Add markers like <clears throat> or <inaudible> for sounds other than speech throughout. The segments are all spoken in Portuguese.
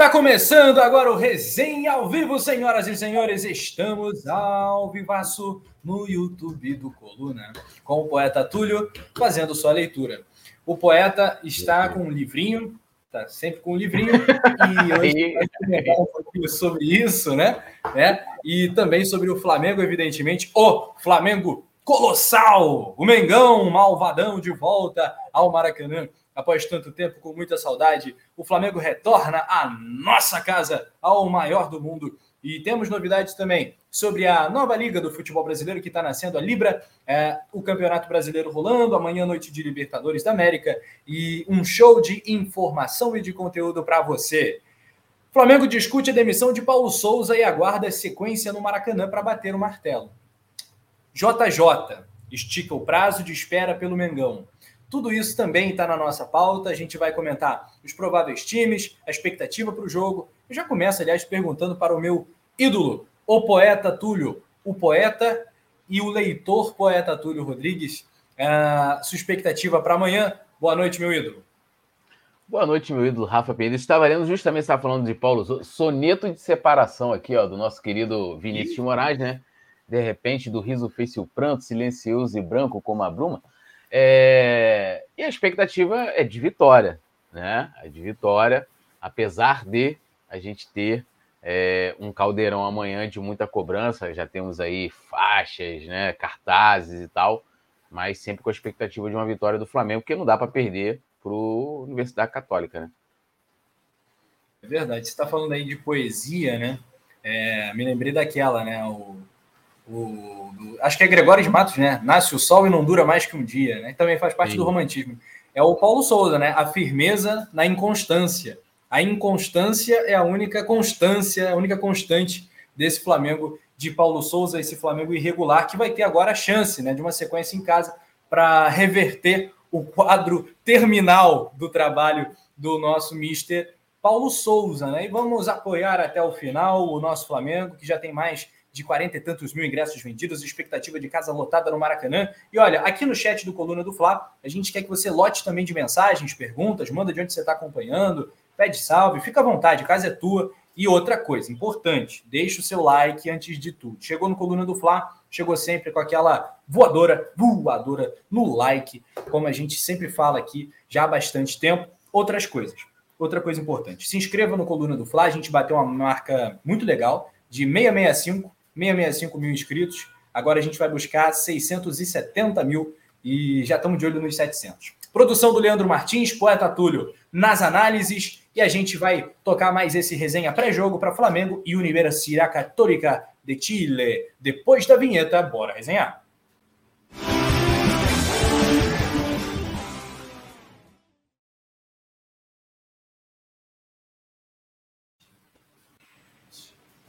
Tá começando agora o Resenha ao vivo, senhoras e senhores. Estamos ao vivaço no YouTube do Coluna, com o poeta Túlio fazendo sua leitura. O poeta está com um livrinho, tá sempre com um livrinho, e <laughs> hoje vai comentar um pouquinho sobre isso, né? né? E também sobre o Flamengo, evidentemente, o Flamengo colossal, o Mengão malvadão de volta ao Maracanã após tanto tempo, com muita saudade, o Flamengo retorna à nossa casa, ao maior do mundo. E temos novidades também sobre a nova liga do futebol brasileiro que está nascendo, a Libra, é, o Campeonato Brasileiro rolando, amanhã noite de Libertadores da América e um show de informação e de conteúdo para você. Flamengo discute a demissão de Paulo Souza e aguarda sequência no Maracanã para bater o martelo. JJ estica o prazo de espera pelo Mengão. Tudo isso também está na nossa pauta. A gente vai comentar os prováveis times, a expectativa para o jogo. Eu já começo, aliás, perguntando para o meu ídolo, o poeta Túlio, o poeta e o leitor poeta Túlio Rodrigues. Uh, sua expectativa para amanhã? Boa noite, meu ídolo. Boa noite, meu ídolo Rafa Pedro. Estava lendo justamente, estava falando de Paulo, soneto de separação aqui, ó, do nosso querido Vinícius de Moraes, né? De repente, do riso fez-se o pranto, silencioso e branco como a bruma. É... E a expectativa é de vitória, né? É de vitória, apesar de a gente ter é, um caldeirão amanhã de muita cobrança, já temos aí faixas, né, cartazes e tal, mas sempre com a expectativa de uma vitória do Flamengo, porque não dá para perder para a Universidade Católica, né? É verdade. Você está falando aí de poesia, né? É, me lembrei daquela, né? O, o, do, acho que é Gregório de Matos, né? Nasce o sol e não dura mais que um dia, né? Também faz parte Sim. do romantismo. É o Paulo Souza, né? A firmeza na inconstância. A inconstância é a única constância, a única constante desse Flamengo de Paulo Souza, esse Flamengo irregular, que vai ter agora a chance né, de uma sequência em casa para reverter o quadro terminal do trabalho do nosso mister Paulo Souza. Né? E vamos apoiar até o final o nosso Flamengo, que já tem mais de 40 e tantos mil ingressos vendidos, expectativa de casa lotada no Maracanã. E olha, aqui no chat do Coluna do Fla, a gente quer que você lote também de mensagens, perguntas, manda de onde você está acompanhando, pede salve, fica à vontade, casa é tua. E outra coisa importante, deixa o seu like antes de tudo. Chegou no Coluna do Fla, chegou sempre com aquela voadora, voadora no like, como a gente sempre fala aqui já há bastante tempo. Outras coisas. Outra coisa importante, se inscreva no Coluna do Fla, a gente bateu uma marca muito legal de 665 665 mil inscritos. Agora a gente vai buscar 670 mil e já estamos de olho nos 700. Produção do Leandro Martins, poeta Túlio, nas análises. E a gente vai tocar mais esse resenha pré-jogo para Flamengo e Universidade Católica de Chile. Depois da vinheta, bora resenhar.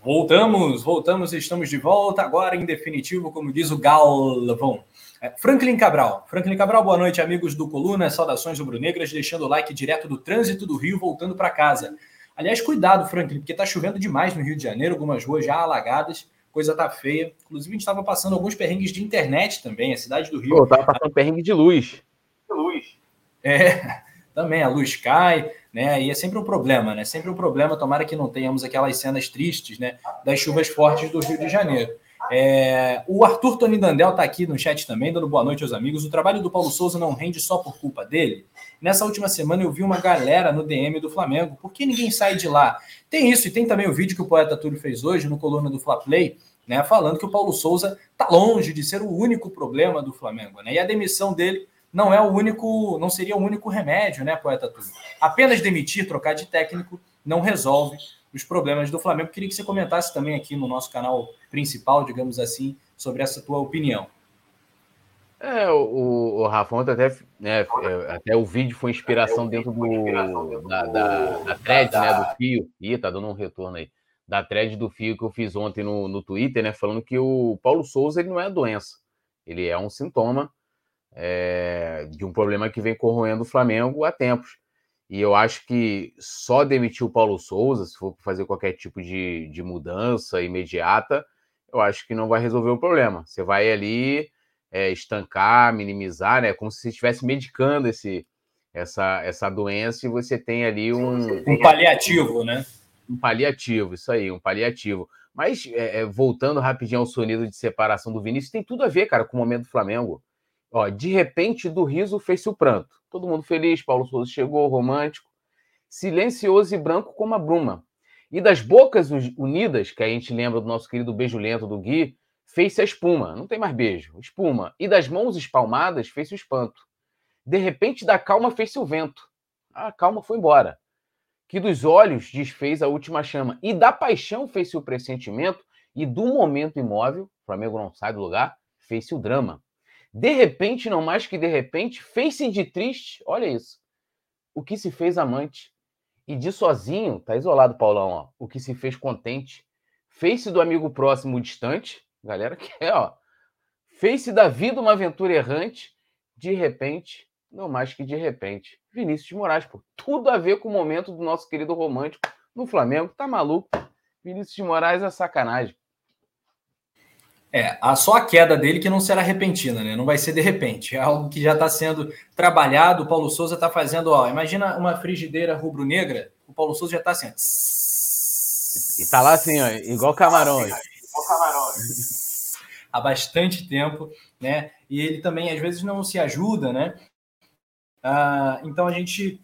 Voltamos, voltamos, estamos de volta agora em definitivo, como diz o Galvão. É, Franklin Cabral. Franklin Cabral, boa noite, amigos do Coluna. Saudações rubro-negras, deixando o like direto do trânsito do Rio, voltando para casa. Aliás, cuidado, Franklin, porque está chovendo demais no Rio de Janeiro, algumas ruas já alagadas, coisa tá feia. Inclusive, a gente estava passando alguns perrengues de internet também, a cidade do Rio. Pô, tava passando perrengue de luz. De luz. É, <laughs> também a luz cai né? E é sempre um problema, né? Sempre um problema. Tomara que não tenhamos aquelas cenas tristes, né? Das chuvas fortes do Rio de Janeiro. É, o Arthur Tony Dandel está aqui no chat também, dando boa noite aos amigos. O trabalho do Paulo Souza não rende só por culpa dele. Nessa última semana eu vi uma galera no DM do Flamengo. Por que ninguém sai de lá? Tem isso, e tem também o vídeo que o poeta Túlio fez hoje no coluna do Fla Play, né? Falando que o Paulo Souza está longe de ser o único problema do Flamengo, né? E a demissão dele não é o único, não seria o único remédio, né, poeta Túlio? Apenas demitir, trocar de técnico, não resolve os problemas do Flamengo. Queria que você comentasse também aqui no nosso canal principal, digamos assim, sobre essa tua opinião. É, o, o Rafa, ontem até, né, é, até o vídeo foi inspiração dentro do, da, da, da thread, né, do fio. Ih, tá dando um retorno aí. da thread do Fio que eu fiz ontem no, no Twitter, né? Falando que o Paulo Souza ele não é doença, ele é um sintoma é, de um problema que vem corroendo o Flamengo há tempos. E eu acho que só demitir o Paulo Souza, se for fazer qualquer tipo de, de mudança imediata, eu acho que não vai resolver o problema. Você vai ali é, estancar, minimizar, né? Como se você estivesse medicando esse, essa, essa doença e você tem ali um. Um paliativo, né? Um paliativo, isso aí, um paliativo. Mas é, voltando rapidinho ao sonido de separação do Vinícius, tem tudo a ver, cara, com o momento do Flamengo. Ó, de repente, do riso fez-se o pranto. Todo mundo feliz, Paulo Souza chegou, romântico, silencioso e branco como a bruma. E das bocas unidas, que a gente lembra do nosso querido beijo lento do Gui, fez-se a espuma. Não tem mais beijo, espuma. E das mãos espalmadas fez-se o espanto. De repente, da calma fez-se o vento. A calma foi embora. Que dos olhos desfez a última chama. E da paixão fez-se o pressentimento. E do momento imóvel, o Flamengo não sai do lugar, fez-se o drama. De repente, não mais que de repente, fez-se de triste, olha isso, o que se fez amante. E de sozinho, tá isolado, Paulão, ó, o que se fez contente. Fez-se do amigo próximo distante, galera que é, ó. Fez-se da vida uma aventura errante, de repente, não mais que de repente. Vinícius de Moraes, pô, tudo a ver com o momento do nosso querido romântico no Flamengo, tá maluco? Vinícius de Moraes é sacanagem. É, a, só a queda dele que não será repentina, né? Não vai ser de repente. É algo que já está sendo trabalhado. O Paulo Souza está fazendo, ó. Imagina uma frigideira rubro-negra. O Paulo Souza já está assim. E tá lá assim, ó, igual camarões. Igual camarões. Há bastante tempo, né? E ele também, às vezes, não se ajuda, né? Ah, então a gente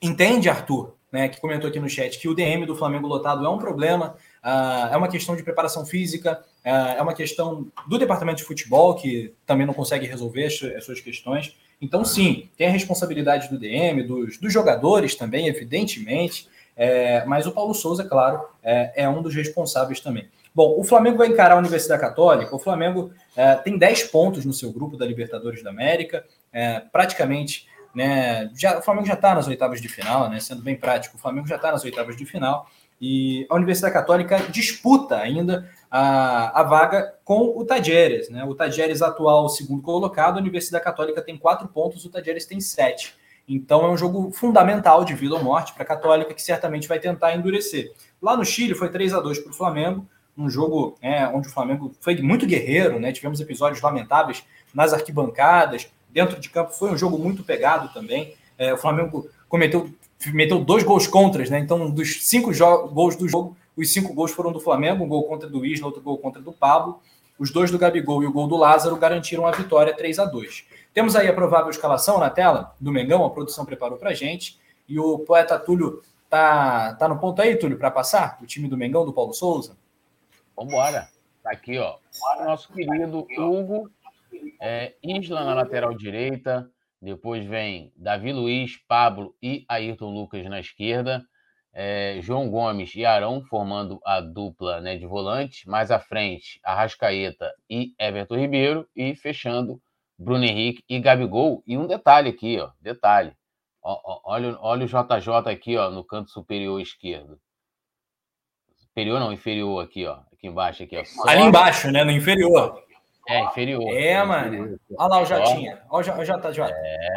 entende, Arthur, né, que comentou aqui no chat, que o DM do Flamengo lotado é um problema, é uma questão de preparação física, uh, é uma questão do departamento de futebol, que também não consegue resolver as suas questões. Então, sim, tem a responsabilidade do DM, dos, dos jogadores também, evidentemente, é, mas o Paulo Souza, claro, é, é, um dos responsáveis também. Bom, o Flamengo vai encarar a Universidade Católica. O Flamengo é, tem 10 pontos no seu grupo da Libertadores da América, é, praticamente né? Já, o Flamengo já está nas oitavas de final, né? Sendo bem prático, o Flamengo já está nas oitavas de final e a Universidade Católica disputa ainda a, a vaga com o Tadjeres, né? O Tadjeres atual segundo colocado, a Universidade Católica tem quatro pontos, o Tadjeres tem sete. Então é um jogo fundamental de vida ou morte para a Católica, que certamente vai tentar endurecer. Lá no Chile foi 3 a 2 para o Flamengo, um jogo é, onde o Flamengo foi muito guerreiro, né? Tivemos episódios lamentáveis nas arquibancadas, dentro de campo foi um jogo muito pegado também. É, o Flamengo cometeu, meteu dois gols contras, né? Então, dos cinco gols do jogo, os cinco gols foram do Flamengo, um gol contra do Isla, outro gol contra do Pablo. Os dois do Gabigol e o gol do Lázaro garantiram a vitória 3 a 2 Temos aí a provável escalação na tela do Mengão, a produção preparou para gente. E o poeta Túlio tá, tá no ponto aí, Túlio, para passar? O time do Mengão, do Paulo Souza? Vambora. Tá aqui, ó. Nosso querido Hugo é, Isla na lateral direita, depois vem Davi Luiz, Pablo e Ayrton Lucas na esquerda. É, João Gomes e Arão formando a dupla né, de volante. Mais à frente, Arrascaeta e Everton Ribeiro. E fechando, Bruno Henrique e Gabigol. E um detalhe aqui, ó, detalhe. Ó, ó, olha, olha o JJ aqui ó, no canto superior esquerdo. Superior não, inferior aqui, ó. Aqui embaixo, aqui, ó. Só... Ali embaixo, né? No inferior. É, inferior. É, é mano. Inferior. Olha lá o Jotinha. Olha o JJ. É.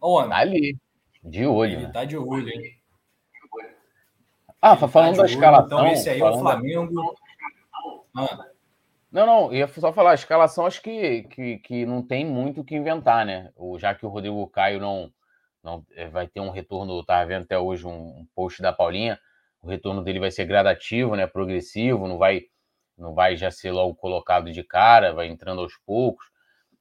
Olha o homem. Tá ali. De olho. Ele né? tá de olho, hein? Ah, tá falando tá da escalação. Então, esse aí é o Flamengo. Ah. Não, não, ia só falar, a escalação acho que, que, que não tem muito o que inventar, né? O, já que o Rodrigo Caio não, não é, vai ter um retorno, tá vendo até hoje um, um post da Paulinha, o retorno dele vai ser gradativo, né? Progressivo, não vai não vai já ser logo colocado de cara, vai entrando aos poucos.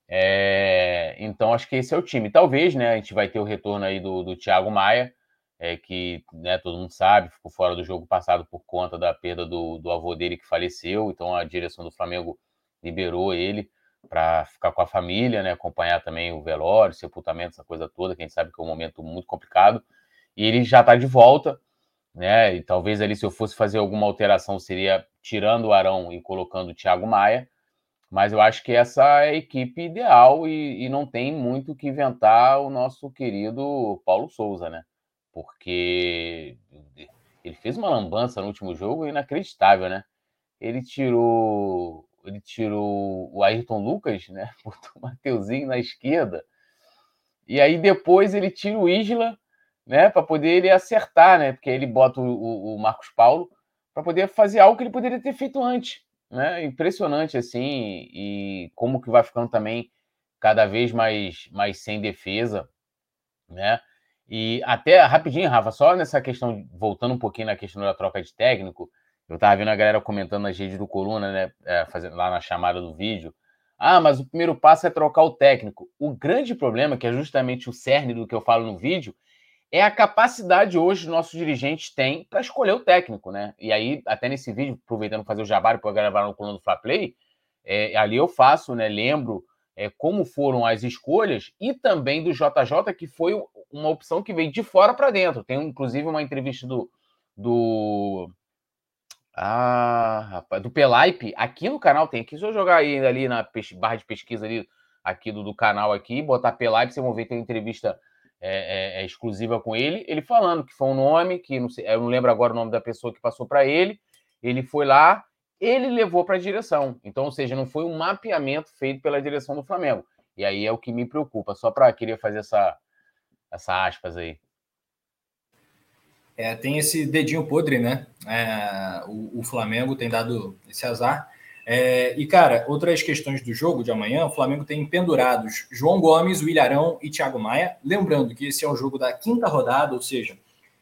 É, então, acho que esse é o time. Talvez, né, a gente vai ter o retorno aí do, do Thiago Maia, é, que né, todo mundo sabe, ficou fora do jogo passado por conta da perda do, do avô dele que faleceu, então a direção do Flamengo liberou ele para ficar com a família, né, acompanhar também o velório, sepultamento, essa coisa toda, que a gente sabe que é um momento muito complicado. E ele já está de volta, né? E talvez ali, se eu fosse fazer alguma alteração, seria tirando o Arão e colocando o Thiago Maia. Mas eu acho que essa é a equipe ideal e, e não tem muito o que inventar o nosso querido Paulo Souza, né? Porque ele fez uma lambança no último jogo inacreditável, né? Ele tirou ele tirou o Ayrton Lucas, né? <laughs> Botou o Mateuzinho na esquerda. E aí depois ele tira o Isla, né? Para poder ele acertar, né? Porque ele bota o, o Marcos Paulo para poder fazer algo que ele poderia ter feito antes, né? Impressionante assim e como que vai ficando também cada vez mais mais sem defesa, né? E até rapidinho, Rafa, só nessa questão, voltando um pouquinho na questão da troca de técnico, eu tava vendo a galera comentando nas redes do Coluna, né? É, fazendo lá na chamada do vídeo. Ah, mas o primeiro passo é trocar o técnico. O grande problema, que é justamente o cerne do que eu falo no vídeo, é a capacidade hoje nossos dirigentes têm para escolher o técnico, né? E aí, até nesse vídeo, aproveitando fazer o jabá para gravar no coluna do Fla Play, é, ali eu faço, né? Lembro é, como foram as escolhas e também do JJ, que foi uma opção que veio de fora para dentro. Tem inclusive uma entrevista do, do ah, rapaz, do Pelaipe, aqui no canal tem aqui. Se eu jogar aí ali na barra de pesquisa ali, aqui do, do canal aqui, botar Pelaipe, vocês vão ver tem uma entrevista é, é, é, exclusiva com ele, ele falando que foi um nome, que não sei, eu não lembro agora o nome da pessoa que passou para ele, ele foi lá, ele levou para a direção. Então, ou seja, não foi um mapeamento feito pela direção do Flamengo. E aí é o que me preocupa, só para querer fazer essa, essa aspas aí. É, tem esse dedinho podre, né? É, o, o, Flamengo tem dado esse azar. É, e, cara, outras questões do jogo de amanhã, o Flamengo tem pendurados João Gomes, o Ilharão e Thiago Maia. Lembrando que esse é o jogo da quinta rodada, ou seja,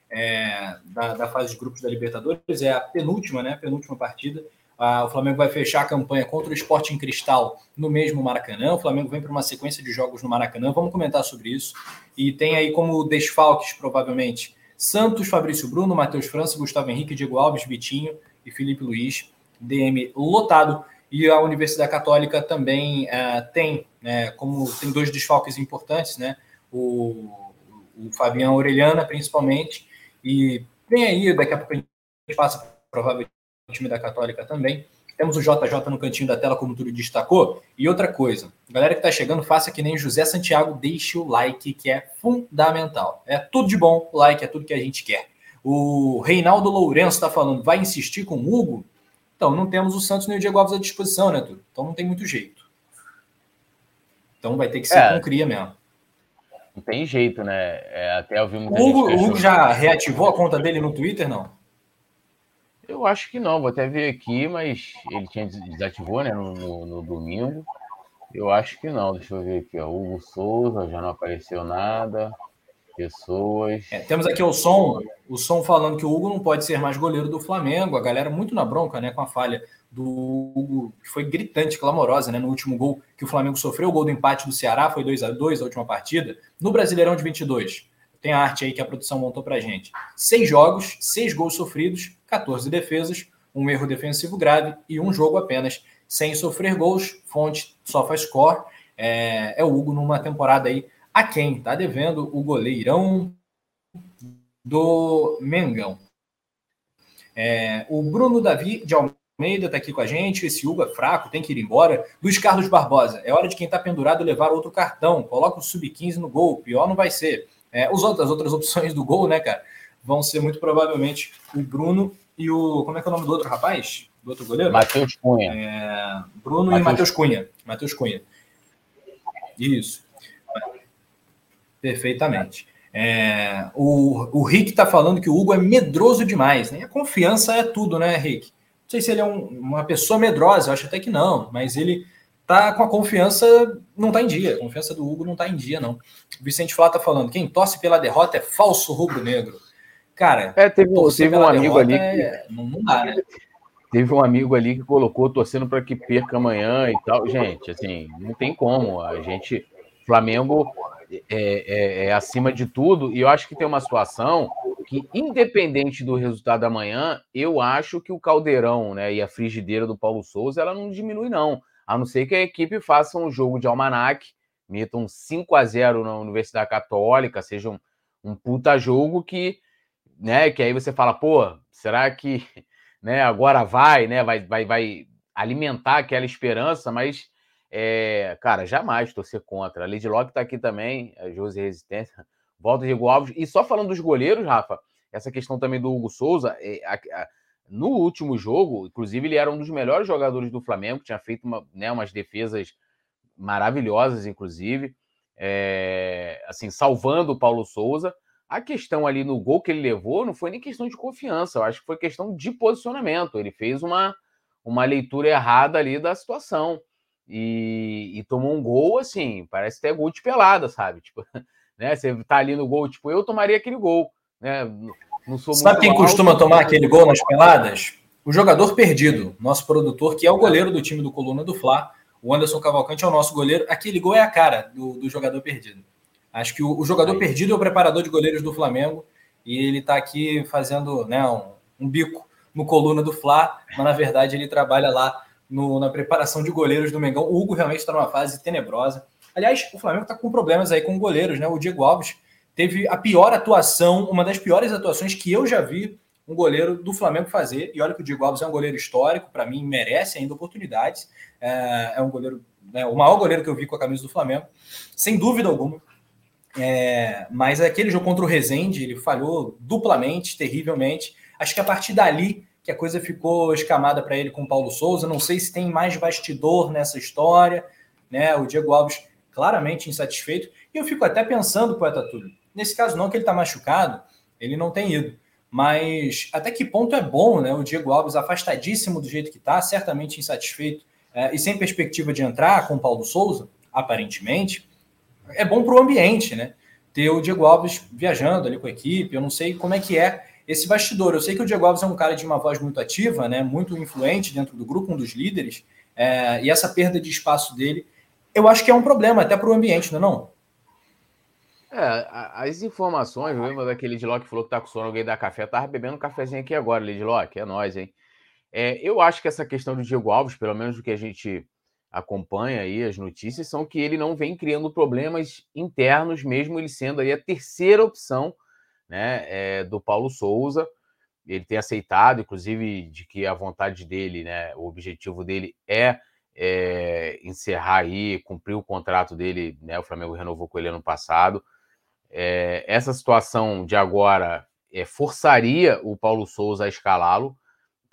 é, da, da, fase de grupos da Libertadores, é a penúltima, né? Penúltima partida. Ah, o Flamengo vai fechar a campanha contra o Esporte em Cristal no mesmo Maracanã. O Flamengo vem para uma sequência de jogos no Maracanã. Vamos comentar sobre isso. E tem aí como desfalques, provavelmente, Santos, Fabrício Bruno, Matheus França, Gustavo Henrique, Diego Alves, Vitinho e Felipe Luiz. DM lotado. E a Universidade Católica também uh, tem, né, como tem dois desfalques importantes, né? O, o Fabião Orelhana, principalmente, e tem aí, daqui a pouco a gente passa provavelmente o time da Católica também. Temos o JJ no cantinho da tela, como tudo destacou. E outra coisa, galera que está chegando, faça que nem José Santiago, deixe o like, que é fundamental. É tudo de bom, like é tudo que a gente quer. O Reinaldo Lourenço está falando, vai insistir com o Hugo? Então, não temos o Santos nem o Diego Alves à disposição, né, Tudo? Então não tem muito jeito. Então vai ter que ser é, com cria mesmo. Não tem jeito, né? É, até eu vi muita o Hugo, o Hugo já reativou a conta dele no Twitter, não? Eu acho que não, vou até ver aqui, mas ele tinha desativou, né, no, no, no domingo. Eu acho que não, deixa eu ver aqui, ó. Hugo Souza, já não apareceu nada. Pessoas. É, temos aqui o som, o som falando que o Hugo não pode ser mais goleiro do Flamengo. A galera muito na bronca, né, com a falha do Hugo, que foi gritante, clamorosa, né, no último gol que o Flamengo sofreu, o gol do empate do Ceará foi 2 a 2 a última partida, no Brasileirão de 22. Tem a arte aí que a produção montou pra gente. Seis jogos, seis gols sofridos, 14 defesas, um erro defensivo grave e um jogo apenas sem sofrer gols. Fonte SofaScore. É, é o Hugo numa temporada aí a quem tá devendo o goleirão do Mengão. É, o Bruno Davi de Almeida está aqui com a gente. Esse Hugo é fraco, tem que ir embora. Luiz Carlos Barbosa, é hora de quem está pendurado levar outro cartão. Coloca o sub-15 no gol, pior não vai ser. É, os outros, as outras opções do gol, né, cara, vão ser muito provavelmente o Bruno e o. Como é que é o nome do outro rapaz? Do outro goleiro? Matheus Cunha. É, Bruno Mateus... e Matheus Cunha. Matheus Cunha. Isso. Perfeitamente. É, o, o Rick está falando que o Hugo é medroso demais. Né? A confiança é tudo, né, Rick? Não sei se ele é um, uma pessoa medrosa, eu acho até que não, mas ele tá com a confiança, não tá em dia. A confiança do Hugo não tá em dia, não. O Vicente Flá tá falando, quem torce pela derrota é falso rubro-negro. Cara, é, teve, teve um amigo ali. Que... É, não, não dá, né? Teve um amigo ali que colocou torcendo para que perca amanhã e tal. Gente, assim, não tem como. A gente, Flamengo é, é, é, acima de tudo, e eu acho que tem uma situação que, independente do resultado amanhã, eu acho que o caldeirão né, e a frigideira do Paulo Souza ela não diminui, não. A não ser que a equipe faça um jogo de almanac, metam 5 a 0 na Universidade Católica, seja um, um puta jogo que, né, que aí você fala, pô, será que, <laughs> né, agora vai, né, vai, vai, vai alimentar aquela esperança, mas, é, cara, jamais torcer contra. A Lady Locke tá aqui também, a Josi Resistência, <laughs> volta de Alves, e só falando dos goleiros, Rafa, essa questão também do Hugo Souza, é, a, a, no último jogo, inclusive, ele era um dos melhores jogadores do Flamengo, tinha feito uma, né, umas defesas maravilhosas, inclusive, é, assim, salvando o Paulo Souza. A questão ali no gol que ele levou não foi nem questão de confiança, eu acho que foi questão de posicionamento. Ele fez uma, uma leitura errada ali da situação. E, e tomou um gol assim, parece até gol de pelada, sabe? Tipo, <laughs> né? Você tá ali no gol, tipo, eu tomaria aquele gol, né? Não sou Sabe quem alto, costuma tomar aquele gol nas peladas? O jogador perdido, nosso produtor, que é o goleiro do time do Coluna do Fla. O Anderson Cavalcante é o nosso goleiro. Aquele gol é a cara do, do jogador perdido. Acho que o, o jogador Aí. perdido é o preparador de goleiros do Flamengo. E ele está aqui fazendo né, um, um, bico no Coluna do Fla, mas na verdade ele trabalha lá no, na preparação de goleiros do Mengão. O Hugo realmente está numa fase tenebrosa. Aliás, o Flamengo está com problemas aí com goleiros, né? O Diego Alves teve a pior atuação, uma das piores atuações que eu já vi um goleiro do Flamengo fazer. E olha que o Diego Alves é um goleiro histórico, para mim merece ainda oportunidades. É, é um goleiro, né, o maior goleiro que eu vi com a camisa do Flamengo, sem dúvida alguma. É, mas aquele jogo contra o Rezende, ele falhou duplamente, terrivelmente. Acho que a partir dali que a coisa ficou escamada para ele com o Paulo Souza. Não sei se tem mais bastidor nessa história, né? O Diego Alves claramente insatisfeito. E eu fico até pensando, poeta Túlio, nesse caso não que ele está machucado, ele não tem ido. Mas até que ponto é bom, né? O Diego Alves afastadíssimo do jeito que está, certamente insatisfeito é, e sem perspectiva de entrar com o Paulo Souza, aparentemente, é bom para o ambiente, né? Ter o Diego Alves viajando ali com a equipe, eu não sei como é que é esse bastidor. Eu sei que o Diego Alves é um cara de uma voz muito ativa, né? Muito influente dentro do grupo, um dos líderes, é, e essa perda de espaço dele, eu acho que é um problema até para o ambiente, não é não? É, as informações, lembra daquele Lidlock que falou que tá com sono, alguém da café, tava bebendo um cafezinho aqui agora, Lidlock, é nós, hein? É, eu acho que essa questão do Diego Alves, pelo menos do que a gente acompanha aí as notícias, são que ele não vem criando problemas internos, mesmo ele sendo aí a terceira opção né, é, do Paulo Souza. Ele tem aceitado, inclusive, de que a vontade dele, né, o objetivo dele é é, encerrar aí, cumprir o contrato dele, né? O Flamengo renovou com ele ano passado. É, essa situação de agora é, forçaria o Paulo Souza a escalá-lo,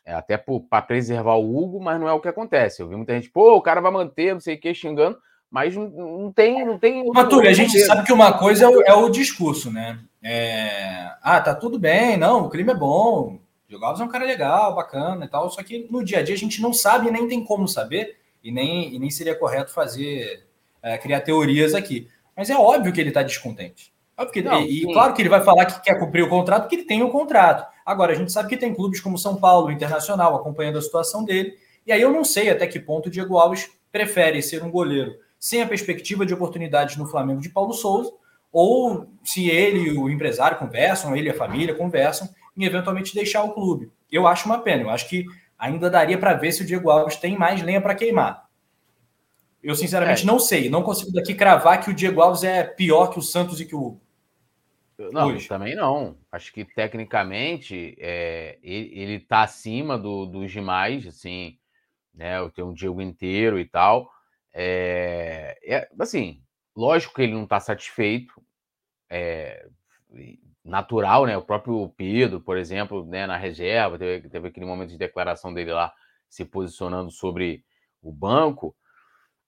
até para preservar o Hugo, mas não é o que acontece. Eu vi muita gente, pô, o cara vai manter, não sei o que, xingando, mas não, tem. Não tem Matúlio, a gente sabe que uma coisa é o, é o discurso, né? É, ah, tá tudo bem, não, o clima é bom, o Alves é um cara legal, bacana e tal, só que no dia a dia a gente não sabe nem tem como saber e nem, e nem seria correto fazer, é, criar teorias aqui. Mas é óbvio que ele está descontente. Óbvio Não, e, e, claro que ele vai falar que quer cumprir o contrato, porque ele tem o contrato. Agora, a gente sabe que tem clubes como São Paulo, Internacional, acompanhando a situação dele. E aí eu não sei até que ponto o Diego Alves prefere ser um goleiro sem a perspectiva de oportunidades no Flamengo de Paulo Souza, ou se ele e o empresário conversam, ele e a família conversam, em eventualmente deixar o clube. Eu acho uma pena. Eu acho que ainda daria para ver se o Diego Alves tem mais lenha para queimar. Eu, sinceramente, é. não sei. Não consigo daqui cravar que o Diego Alves é pior que o Santos e que o Hugo. Não, Hoje. também não. Acho que tecnicamente é, ele está acima do, dos demais, assim, né? Eu tenho um Diego inteiro e tal. É, é assim, lógico que ele não está satisfeito. É, natural, né? O próprio Pedro, por exemplo, né, na reserva, teve, teve aquele momento de declaração dele lá se posicionando sobre o banco.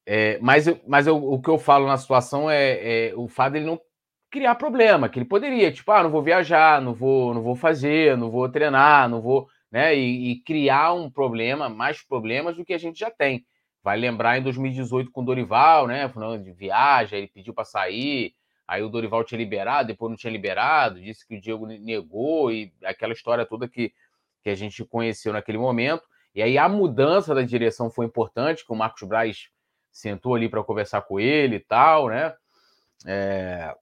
É, mas mas eu, o que eu falo na situação é, é, o fato dele não criar problema, que ele poderia, tipo, ah, não vou viajar, não vou, não vou fazer, não vou treinar, não vou, né? E, e criar um problema, mais problemas do que a gente já tem. Vai lembrar em 2018 com o Dorival, né? Falando de viagem, ele pediu para sair, Aí o Dorival tinha liberado, depois não tinha liberado, disse que o Diego negou e aquela história toda que, que a gente conheceu naquele momento. E aí a mudança da direção foi importante, que o Marcos Braz sentou ali para conversar com ele e tal, né? É...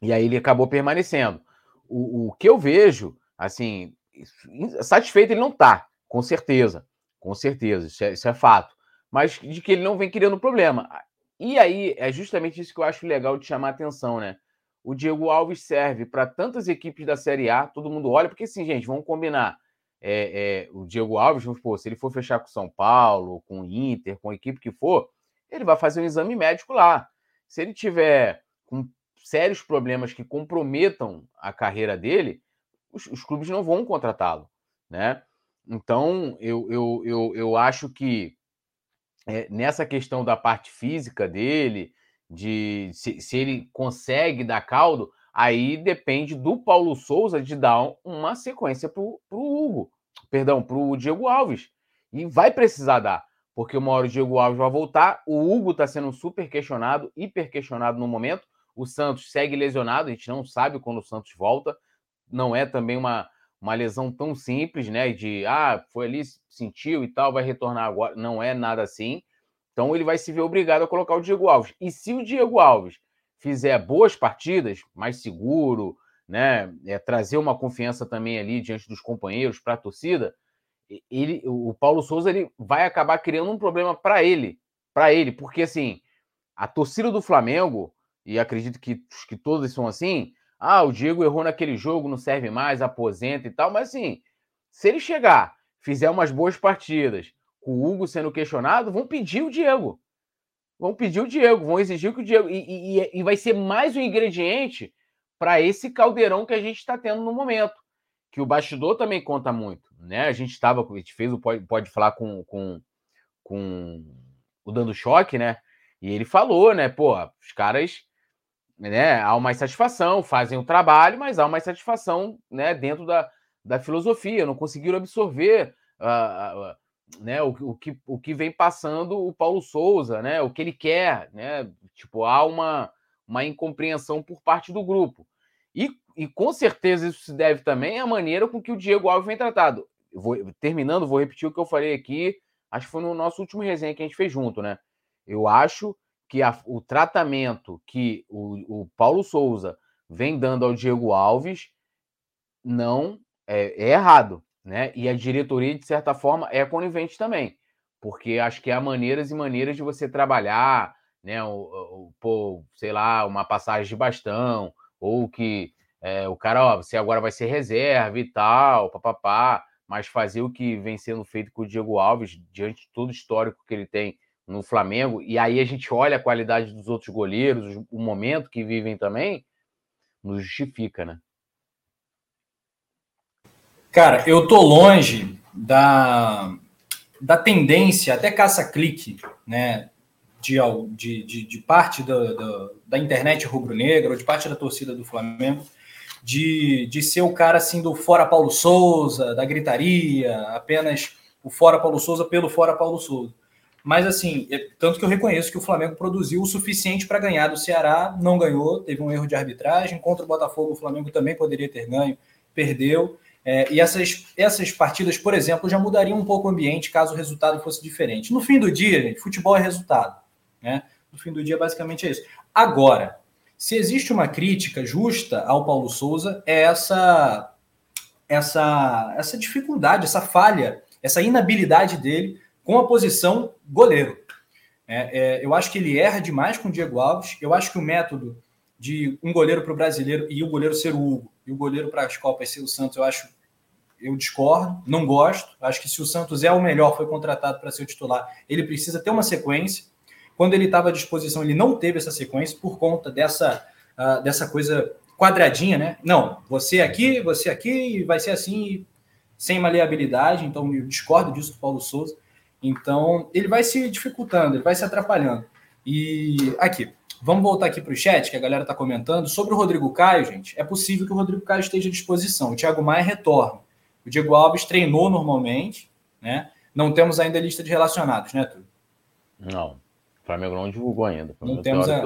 E aí ele acabou permanecendo. O, o que eu vejo, assim, satisfeito ele não está, com certeza, com certeza, isso é, isso é fato. Mas de que ele não vem criando problema. E aí, é justamente isso que eu acho legal de chamar a atenção, né? O Diego Alves serve para tantas equipes da Série A, todo mundo olha, porque assim, gente, vamos combinar. É, é, o Diego Alves, vamos supor, se ele for fechar com São Paulo, com o Inter, com a equipe que for, ele vai fazer um exame médico lá. Se ele tiver com sérios problemas que comprometam a carreira dele, os, os clubes não vão contratá-lo, né? Então, eu, eu, eu, eu acho que é, nessa questão da parte física dele, de se, se, ele consegue dar caldo, aí depende do Paulo Souza de dar uma sequência para o Hugo, perdão, para o Diego Alves. E vai precisar dar, porque uma hora o Diego Alves vai voltar, o Hugo está sendo super questionado, hiper questionado no momento, o Santos segue lesionado, a gente não sabe quando o Santos volta, não é também uma, uma lesão tão simples, né? De ah, foi ali, sentiu e tal, vai retornar agora. Não é nada assim. Então ele vai se ver obrigado a colocar o Diego Alves. E se o Diego Alves fizer boas partidas, mais seguro, né? É, trazer uma confiança também ali diante dos companheiros para a torcida, ele, o Paulo Souza ele vai acabar criando um problema para ele, para ele, porque assim a torcida do Flamengo e acredito que, que todos são assim, ah, o Diego errou naquele jogo, não serve mais, aposenta e tal. Mas assim, se ele chegar, fizer umas boas partidas, com o Hugo sendo questionado, vão pedir o Diego. Vão pedir o Diego, vão exigir que o Diego. E, e, e vai ser mais um ingrediente para esse caldeirão que a gente está tendo no momento. Que o bastidor também conta muito. Né? A gente estava, a gente fez o pode, pode falar com, com, com o Dando Choque, né? E ele falou, né? Pô, os caras né, há uma insatisfação, fazem o trabalho, mas há uma insatisfação né, dentro da, da filosofia, não conseguiram absorver uh, uh, né, o, o, que, o que vem passando o Paulo Souza, né, o que ele quer, né, tipo, há uma, uma incompreensão por parte do grupo. E, e com certeza isso se deve também à maneira com que o Diego Alves vem tratado. Vou, terminando, vou repetir o que eu falei aqui, acho que foi no nosso último resenha que a gente fez junto, né? Eu acho que a, o tratamento que o, o, Paulo Souza vem dando ao Diego Alves não é, é, errado, né? E a diretoria, de certa forma, é conivente também, porque acho que há maneiras e maneiras de você trabalhar, né? O, o, sei lá, uma passagem de bastão, ou que é, o cara, ó, você agora vai ser reserva e tal, papapá, mas fazer o que vem sendo feito com o Diego Alves, diante de todo o histórico que ele tem no Flamengo, e aí a gente olha a qualidade dos outros goleiros, o momento que vivem também, nos justifica, né? Cara, eu tô longe da, da tendência, até caça-clique, né? De, de, de, parte da, da, da internet rubro-negra, ou de parte da torcida do Flamengo, de, de ser o cara assim do fora Paulo Souza, da gritaria, apenas o fora Paulo Souza pelo fora Paulo Souza. Mas assim, é, tanto que eu reconheço que o Flamengo produziu o suficiente para ganhar do Ceará, não ganhou, teve um erro de arbitragem. Contra o Botafogo, o Flamengo também poderia ter ganho, perdeu. É, e essas, essas partidas, por exemplo, já mudariam um pouco o ambiente caso o resultado fosse diferente. No fim do dia, gente, futebol é resultado. Né? No fim do dia, basicamente é isso. Agora, se existe uma crítica justa ao Paulo Souza, é essa, essa, essa dificuldade, essa falha, essa inabilidade dele com a posição goleiro. É, é, eu acho que ele erra demais com o Diego Alves. Eu acho que o método de um goleiro para o brasileiro e o goleiro ser o Hugo e o goleiro para as Copas ser o Santos, eu acho. Eu discordo, não gosto. Acho que se o Santos é o melhor, foi contratado para ser o titular, ele precisa ter uma sequência. Quando ele estava à disposição, ele não teve essa sequência por conta dessa, uh, dessa coisa quadradinha, né? Não, você aqui, você aqui, vai ser assim, sem maleabilidade. Então, eu discordo disso do Paulo Souza. Então, ele vai se dificultando, ele vai se atrapalhando. E aqui, vamos voltar aqui para o chat, que a galera está comentando. Sobre o Rodrigo Caio, gente, é possível que o Rodrigo Caio esteja à disposição. O Thiago Maia retorna. O Diego Alves treinou normalmente, né? Não temos ainda a lista de relacionados, né, Túlio? Não. O Flamengo não divulgou ainda. Não temos a...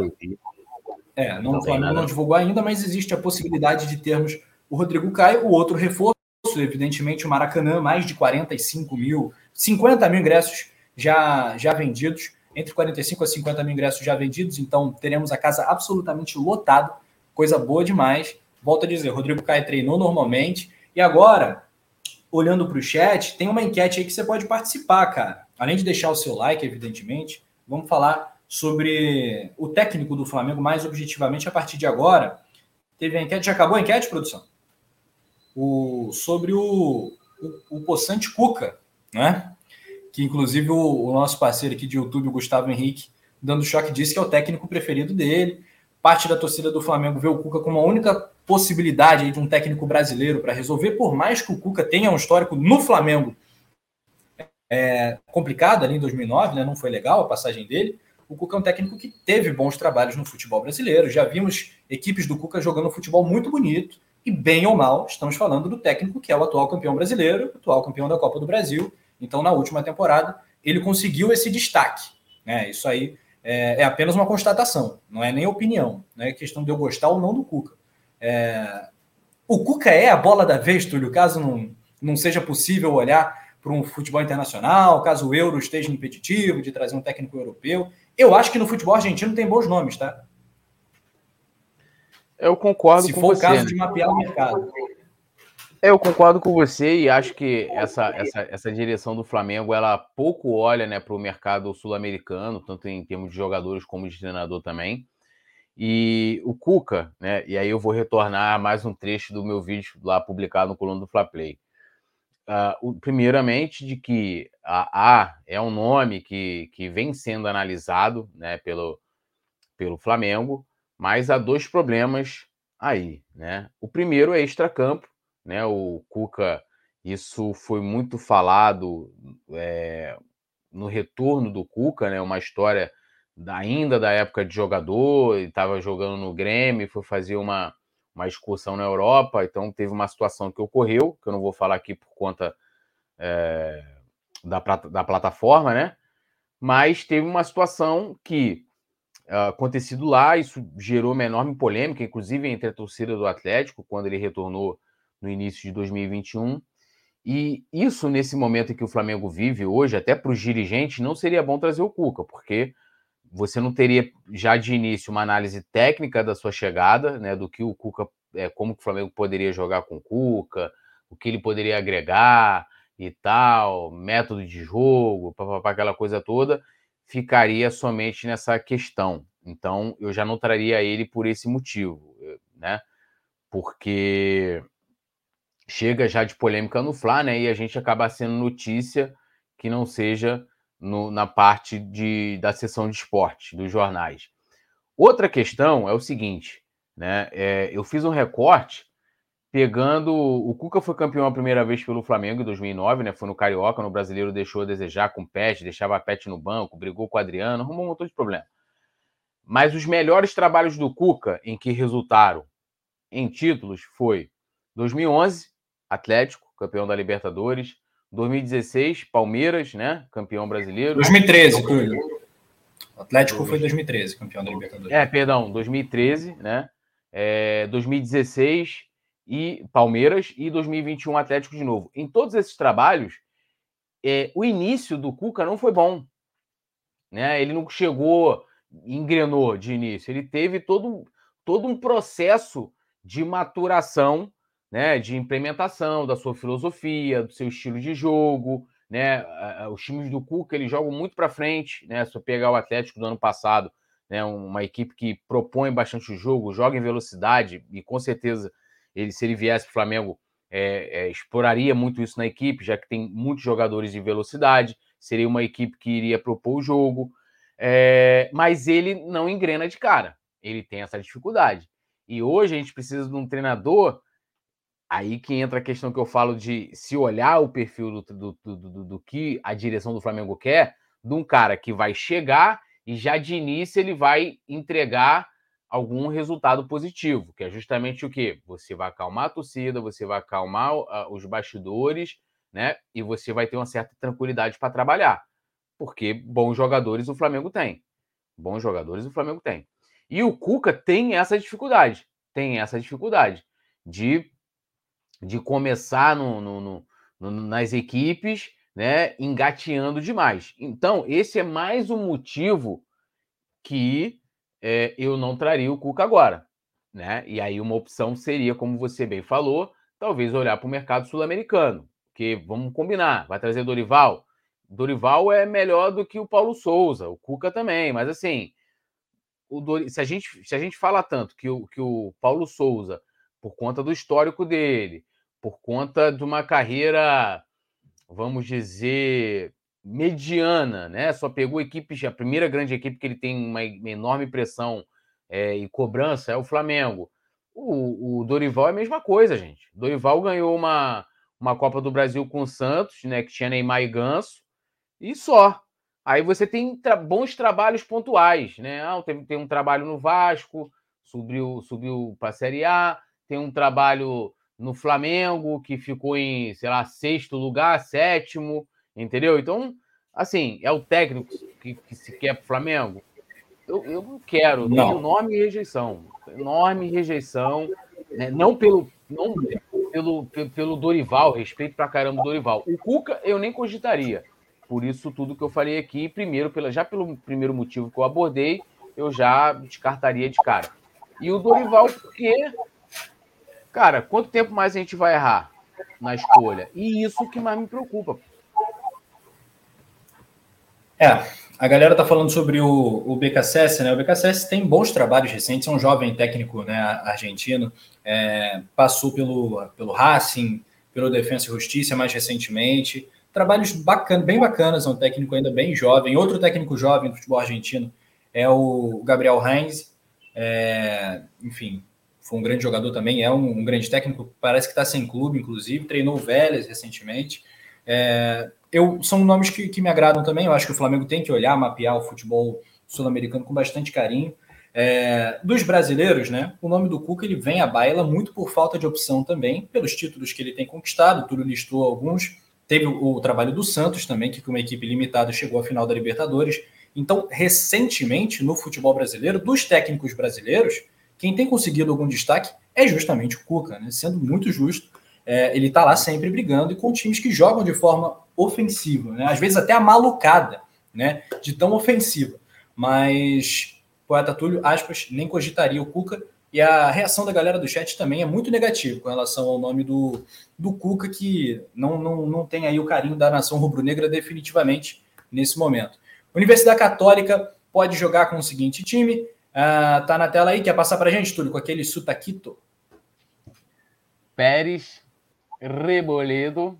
É, não, não Flamengo não divulgou ainda, mas existe a possibilidade de termos o Rodrigo Caio, o outro reforço, evidentemente, o Maracanã, mais de 45 mil 50 mil ingressos já, já vendidos, entre 45 a 50 mil ingressos já vendidos, então teremos a casa absolutamente lotada, coisa boa demais. Volto a dizer, Rodrigo Caio treinou normalmente, e agora, olhando para o chat, tem uma enquete aí que você pode participar, cara. Além de deixar o seu like, evidentemente, vamos falar sobre o técnico do Flamengo mais objetivamente a partir de agora. Teve a enquete, já acabou a enquete, produção? O, sobre o, o, o Poçante Cuca, né? Que inclusive o, o, nosso parceiro aqui de YouTube, o Gustavo Henrique, dando choque, disse que é o técnico preferido dele. parte da torcida do Flamengo vê o Cuca como a única possibilidade de um técnico brasileiro para resolver, por mais que o Cuca tenha um histórico no Flamengo é, complicado ali em 2009, né? não foi legal a passagem dele. O Cuca é um técnico que teve bons trabalhos no futebol brasileiro. Já vimos equipes do Cuca jogando futebol muito bonito. E bem ou mal, estamos falando do técnico que é o atual campeão brasileiro, atual campeão da Copa do Brasil. Então, na última temporada, ele conseguiu esse destaque. Né? Isso aí é, é, apenas uma constatação, não é nem opinião, não é questão de eu gostar ou não do Cuca. É... O Cuca é a bola da vez, Túlio, caso não, não seja possível olhar para um futebol internacional, caso o Euro esteja impeditivo de trazer um técnico europeu. Eu acho que no futebol argentino tem bons nomes, tá? Eu concordo Se com você. Se for o caso né? de mapear o mercado. Eu concordo com você e acho que essa, essa, essa direção do Flamengo ela pouco olha né, para o mercado sul-americano, tanto em termos de jogadores como de treinador também. E o Cuca, né? E aí eu vou retornar a mais um trecho do meu vídeo lá publicado no coluna do Fla Play. Uh, primeiramente, de que a A é um nome que, que vem sendo analisado né, pelo, pelo Flamengo, mas há dois problemas aí. Né? O primeiro é extracampo, né? O Cuca, isso foi muito falado é, no retorno do Cuca, né? Uma história ainda da época de jogador, estava jogando no Grêmio, foi fazer uma, uma excursão na Europa, então teve uma situação que ocorreu, que eu não vou falar aqui por conta é, da, da plataforma, né? Mas teve uma situação que acontecido lá, isso gerou uma enorme polêmica, inclusive entre a torcida do Atlético, quando ele retornou no início de 2021. E isso, nesse momento que o Flamengo vive hoje, até para os dirigentes, não seria bom trazer o Cuca, porque você não teria já de início uma análise técnica da sua chegada, né, do que o Cuca, é, como que o Flamengo poderia jogar com o Cuca, o que ele poderia agregar e tal, método de jogo, papapá, aquela coisa toda, ficaria somente nessa questão. Então, eu já não traria ele por esse motivo, né? Porque chega já de polêmica no Fla, né? E a gente acaba sendo notícia que não seja no, na parte de, da seção de esporte dos jornais. Outra questão é o seguinte, né? É, eu fiz um recorte pegando. O Cuca foi campeão a primeira vez pelo Flamengo em 2009, né? Foi no Carioca, no Brasileiro deixou a desejar com o Pet, deixava a Pet no banco, brigou com o Adriano, arrumou um montão de problema. Mas os melhores trabalhos do Cuca em que resultaram em títulos foi 2011, Atlético, campeão da Libertadores. 2016, Palmeiras, né? Campeão brasileiro. 2013, Túlio. Atlético foi 2013, campeão da Libertadores. É, perdão, 2013, né? É, 2016 e Palmeiras e 2021 Atlético de novo. Em todos esses trabalhos, é, o início do Cuca não foi bom, né? Ele não chegou, engrenou de início. Ele teve todo, todo um processo de maturação né, de implementação da sua filosofia, do seu estilo de jogo, né? Os times do Cuca eles jogam muito para frente, né? Se eu pegar o Atlético do ano passado, né, uma equipe que propõe bastante o jogo, joga em velocidade e com certeza ele, se ele viesse para o Flamengo, é, é, exploraria muito isso na equipe, já que tem muitos jogadores de velocidade, seria uma equipe que iria propor o jogo, é, mas ele não engrena de cara, ele tem essa dificuldade. E hoje a gente precisa de um treinador Aí que entra a questão que eu falo de se olhar o perfil do, do, do, do, do que a direção do Flamengo quer, de um cara que vai chegar e já de início ele vai entregar algum resultado positivo, que é justamente o que? Você vai acalmar a torcida, você vai acalmar os bastidores, né? E você vai ter uma certa tranquilidade para trabalhar. Porque bons jogadores o Flamengo tem. Bons jogadores o Flamengo tem. E o Cuca tem essa dificuldade. Tem essa dificuldade de de começar no, no, no, nas equipes, né, engateando demais. Então, esse é mais um motivo que é, eu não traria o Cuca agora. Né? E aí uma opção seria, como você bem falou, talvez olhar para o mercado sul-americano. Porque vamos combinar, vai trazer Dorival. Dorival é melhor do que o Paulo Souza, o Cuca também, mas assim, Dor... se, a gente, se a gente fala tanto que o, que o Paulo Souza, por conta do histórico dele, por conta de uma carreira, vamos dizer, mediana, né? Só pegou equipes, a primeira grande equipe que ele tem uma enorme pressão é, e cobrança é o Flamengo. O, o, Dorival é a mesma coisa, gente. Dorival ganhou uma, uma Copa do Brasil com o Santos, né? Que tinha Neymar e Ganso, e só. Aí você tem tra bons trabalhos pontuais, né? Ah, tem, tem um trabalho no Vasco, subiu, subiu para a Série A, tem um trabalho no Flamengo, que ficou em, sei lá, sexto lugar, sétimo, entendeu? Então, assim, é o técnico que, que se quer para o Flamengo? Eu, eu não quero, não. tenho enorme rejeição, enorme rejeição, né? não pelo não pelo, pelo Dorival, respeito pra caramba o Dorival. O Cuca eu nem cogitaria, por isso tudo que eu falei aqui, primeiro, pela, já pelo primeiro motivo que eu abordei, eu já descartaria de cara. E o Dorival, porque, cara, quanto tempo mais a gente vai errar na escolha? E isso que mais me preocupa. É, a galera tá falando sobre o, o BKSS, né? O BKSS tem bons trabalhos recentes, é um jovem técnico né, argentino, é, passou pelo, pelo Racing, pelo Defensa e Justiça mais recentemente, trabalhos bacana, bem bacanas, é um técnico ainda bem jovem. Outro técnico jovem do futebol argentino é o Gabriel Heinz, é, enfim, foi um grande jogador também, é um, um grande técnico, parece que está sem clube, inclusive, treinou o Vélez recentemente. É, eu, são nomes que, que me agradam também, eu acho que o Flamengo tem que olhar, mapear o futebol sul-americano com bastante carinho. É, dos brasileiros, né? O nome do Cuca ele vem à baila muito por falta de opção também, pelos títulos que ele tem conquistado. Tudo listou alguns. Teve o, o trabalho do Santos também, que com uma equipe limitada chegou à final da Libertadores. Então, recentemente, no futebol brasileiro, dos técnicos brasileiros, quem tem conseguido algum destaque é justamente o Cuca, né? Sendo muito justo, é, ele está lá sempre brigando e com times que jogam de forma ofensiva, né? Às vezes até a malucada, né? De tão ofensiva. Mas, poeta Túlio, aspas, nem cogitaria o Cuca e a reação da galera do chat também é muito negativa com relação ao nome do, do Cuca, que não, não, não tem aí o carinho da nação rubro-negra definitivamente nesse momento. Universidade Católica pode jogar com o seguinte time. Uh, tá na tela aí, quer passar para a gente, Túlio, com aquele Sutaquito? Pérez, Reboledo,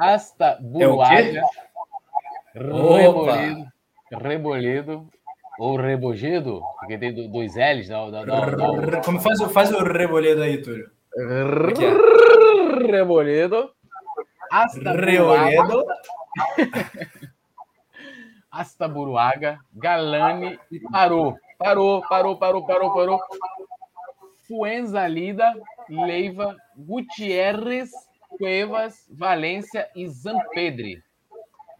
Hasta Buruaga, é Reboledo, Reboledo, ou Rebogedo, porque tem dois L's. Não, não, não, Como faz, faz o Reboledo aí, Túlio? Reboledo. Hasta Reboledo. Hasta <laughs> Buruaga, Galani e parou. Parou, parou, parou, parou, parou. Fuenzalida, Leiva, Gutierrez, Cuevas, Valência e Zampedre.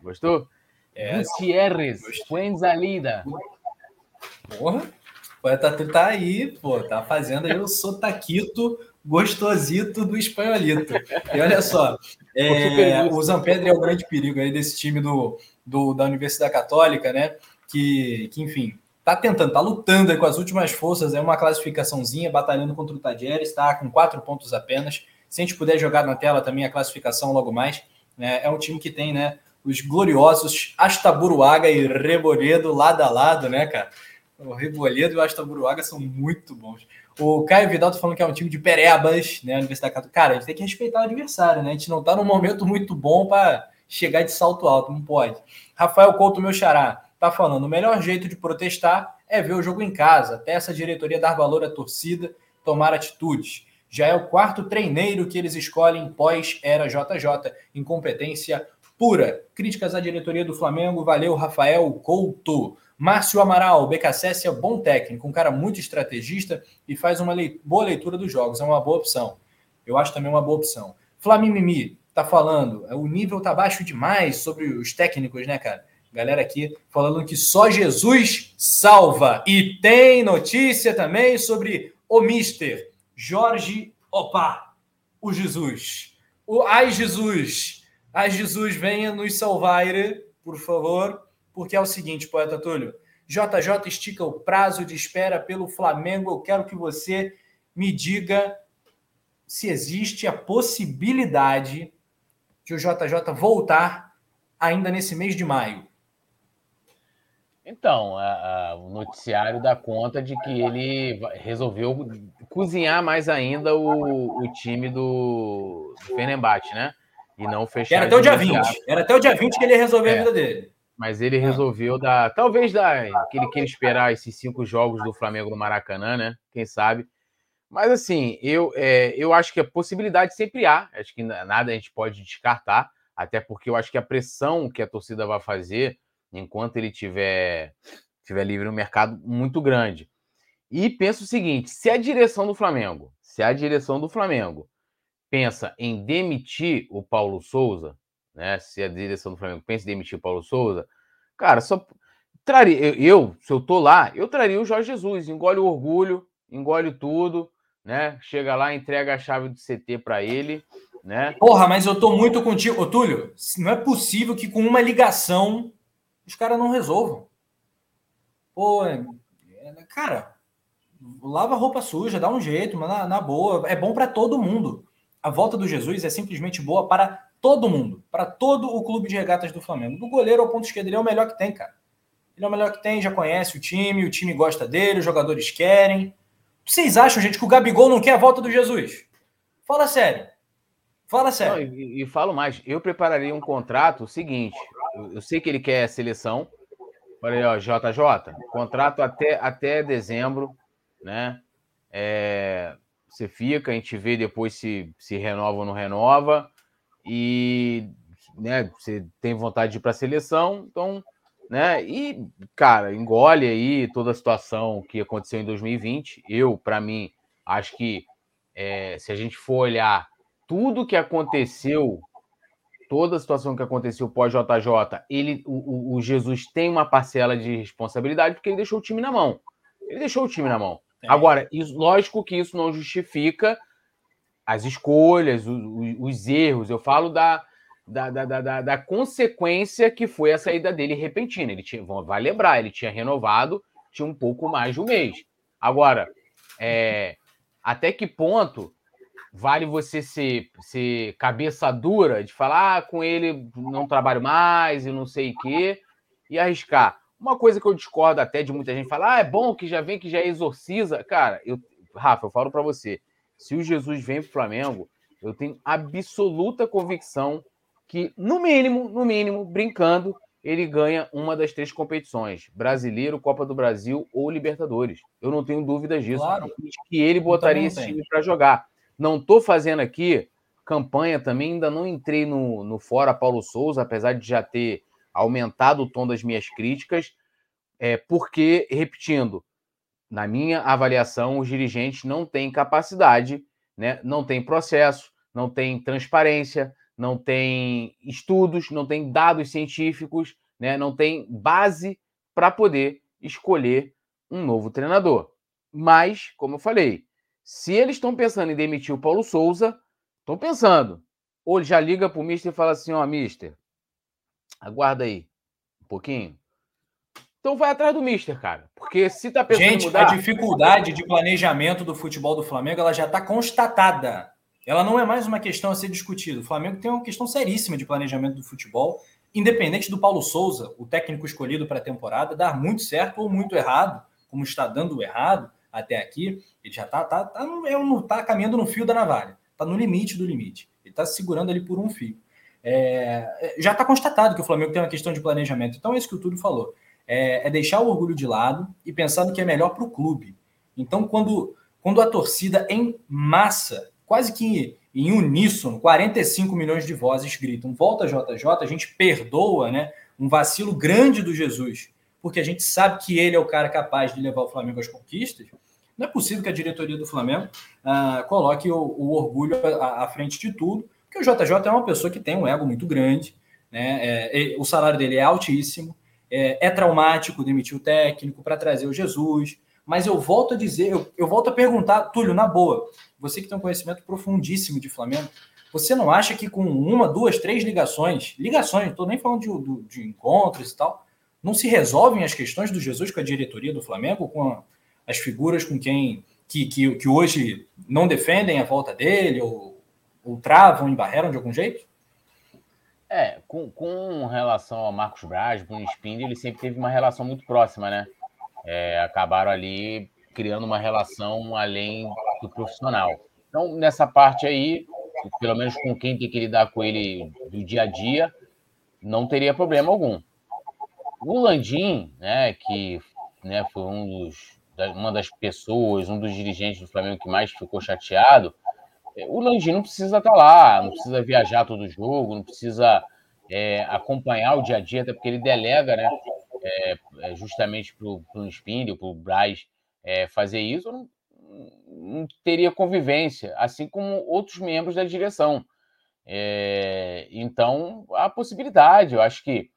Gostou? É, Gutierrez, Fuenzalida. Porra, o poeta tá aí, pô, tá fazendo aí o sotaquito gostosito do espanholito. E olha só, <laughs> é, o Zampedre é o grande perigo aí desse time do, do, da Universidade Católica, né? Que, que enfim, tá tentando, tá lutando com as últimas forças, é uma classificaçãozinha, batalhando contra o Tadieres, está com quatro pontos apenas. Se a gente puder jogar na tela também a classificação logo mais, né, é um time que tem, né, os gloriosos Astaburuaga e Reboledo lado a lado, né, cara? O Reboledo e o Astaburuaga são muito bons. O Caio Vidal tá falando que é um time de perebas, né, Universidade Católica. Cara, a gente tem que respeitar o adversário, né? A gente não tá num momento muito bom para chegar de salto alto, não pode. Rafael Couto, meu xará, tá falando: o melhor jeito de protestar é ver o jogo em casa, até essa diretoria dar valor à torcida, tomar atitudes. Já é o quarto treineiro que eles escolhem pós-era JJ, incompetência pura. Críticas à diretoria do Flamengo, valeu Rafael Couto. Márcio Amaral, BKSS é bom técnico, um cara muito estrategista e faz uma boa leitura dos jogos, é uma boa opção. Eu acho também uma boa opção. Flamimimi, tá falando, o nível tá baixo demais sobre os técnicos, né, cara? Galera aqui falando que só Jesus salva. E tem notícia também sobre o Mister Jorge Opa, o Jesus. O Ai Jesus. Ai Jesus, venha nos salvar, por favor, porque é o seguinte, poeta Túlio. JJ estica o prazo de espera pelo Flamengo. Eu quero que você me diga se existe a possibilidade de o JJ voltar ainda nesse mês de maio. Então, a, a, o noticiário dá conta de que ele resolveu cozinhar mais ainda o, o time do, do Fenerbahçe, né? E não fechar. Era até o dia 20. Era até o dia 20 que ele ia resolver é. a vida dele. Mas ele resolveu dar. Talvez dar. Que ele queira esperar esses cinco jogos do Flamengo no Maracanã, né? Quem sabe. Mas assim, eu, é, eu acho que a possibilidade sempre há. Acho que nada a gente pode descartar. Até porque eu acho que a pressão que a torcida vai fazer enquanto ele tiver, tiver livre no mercado muito grande. E penso o seguinte: se a direção do Flamengo, se a direção do Flamengo pensa em demitir o Paulo Souza, né? Se a direção do Flamengo pensa em demitir o Paulo Souza, cara, só traria eu, eu se eu tô lá, eu traria o Jorge Jesus, engole o orgulho, engole tudo, né? Chega lá, entrega a chave do CT para ele, né? Porra, mas eu tô muito contigo, Ô, Túlio. Não é possível que com uma ligação os caras não resolvam. Pô, é, cara, lava roupa suja, dá um jeito, mas na, na boa, é bom para todo mundo. A volta do Jesus é simplesmente boa para todo mundo, para todo o clube de regatas do Flamengo. Do goleiro ao ponto esquerdo, ele é o melhor que tem, cara. Ele é o melhor que tem, já conhece o time, o time gosta dele, os jogadores querem. Vocês acham, gente, que o Gabigol não quer a volta do Jesus? Fala sério. Fala sério. Não, e, e, falo mais, eu prepararia um contrato o seguinte: eu, sei que ele quer seleção. Aí, ó, JJ, contrato até, até dezembro né? É, você fica, a gente vê depois se, se renova ou não renova, e né, você tem vontade de ir para a seleção, então, né? E, cara, engole aí toda a situação que aconteceu em 2020. Eu, para mim, acho que é, se a gente for olhar tudo que aconteceu, toda a situação que aconteceu pós-JJ, ele, o, o, Jesus tem uma parcela de responsabilidade porque ele deixou o time na mão. Ele deixou o time na mão. Agora, isso, lógico que isso não justifica as escolhas, os, os erros. Eu falo da, da, da, da, da, consequência que foi a saída dele repentina. Ele tinha, vai lembrar, ele tinha renovado, tinha um pouco mais de um mês. Agora, é, até que ponto vale você ser, ser cabeça dura de falar ah, com ele não trabalho mais e não sei o quê, e arriscar? Uma coisa que eu discordo até de muita gente falar, ah, é bom que já vem, que já exorciza. Cara, eu, Rafa, eu falo para você, se o Jesus vem pro Flamengo, eu tenho absoluta convicção que, no mínimo, no mínimo, brincando, ele ganha uma das três competições: Brasileiro, Copa do Brasil ou Libertadores. Eu não tenho dúvidas disso. Claro. Que ele botaria esse time para jogar. Não estou fazendo aqui campanha também, ainda não entrei no, no Fora Paulo Souza, apesar de já ter aumentado o tom das minhas críticas, é, porque, repetindo, na minha avaliação, os dirigentes não têm capacidade, né, não têm processo, não têm transparência, não têm estudos, não têm dados científicos, né, não têm base para poder escolher um novo treinador. Mas, como eu falei, se eles estão pensando em demitir o Paulo Souza, estão pensando. Ou já liga para o Mister e fala assim: ó, oh, Mister, Aguarda aí um pouquinho. Então vai atrás do Mister, cara. Porque se tá pensando Gente, mudar... a dificuldade de planejamento do futebol do Flamengo ela já está constatada. Ela não é mais uma questão a ser discutida. O Flamengo tem uma questão seríssima de planejamento do futebol, independente do Paulo Souza, o técnico escolhido para a temporada, dar muito certo ou muito errado, como está dando errado até aqui. Ele já está tá, tá, tá, tá caminhando no fio da navalha, está no limite do limite. Ele está segurando ali por um fio. É, já está constatado que o Flamengo tem uma questão de planejamento. Então é isso que o Túlio falou. É, é deixar o orgulho de lado e pensar no que é melhor para o clube. Então, quando, quando a torcida em massa, quase que em uníssono, 45 milhões de vozes gritam volta JJ, a gente perdoa né, um vacilo grande do Jesus, porque a gente sabe que ele é o cara capaz de levar o Flamengo às conquistas. Não é possível que a diretoria do Flamengo ah, coloque o, o orgulho à, frente de tudo porque o JJ é uma pessoa que tem um ego muito grande, né? É, o salário dele é altíssimo, é, é traumático demitir o técnico para trazer o Jesus. Mas eu volto a dizer, eu, eu volto a perguntar, Túlio, na boa, você que tem um conhecimento profundíssimo de Flamengo, você não acha que com uma, duas, três ligações, ligações, estou nem falando de, de, encontros e tal, não se resolvem as questões do Jesus com a diretoria do Flamengo, com a, as figuras com quem que, que, que hoje não defendem a volta dele ou ou travam, embarreram de algum jeito? É, com, com relação ao Marcos Braz, com o Spinde, ele sempre teve uma relação muito próxima, né? É, acabaram ali criando uma relação além do profissional. Então, nessa parte aí, pelo menos com quem tem que lidar com ele do dia a dia, não teria problema algum. O Landim, né, que né, foi um dos, uma das pessoas, um dos dirigentes do Flamengo que mais ficou chateado, é, o Landim não precisa estar tá lá, não precisa viajar todo jogo, não precisa é, acompanhar o dia a dia, até porque ele delega, né? É, é justamente para o Spindle, para o Braz é, fazer isso, não, não, teria convivência, assim como outros membros da direção. É, então, há possibilidade, eu acho que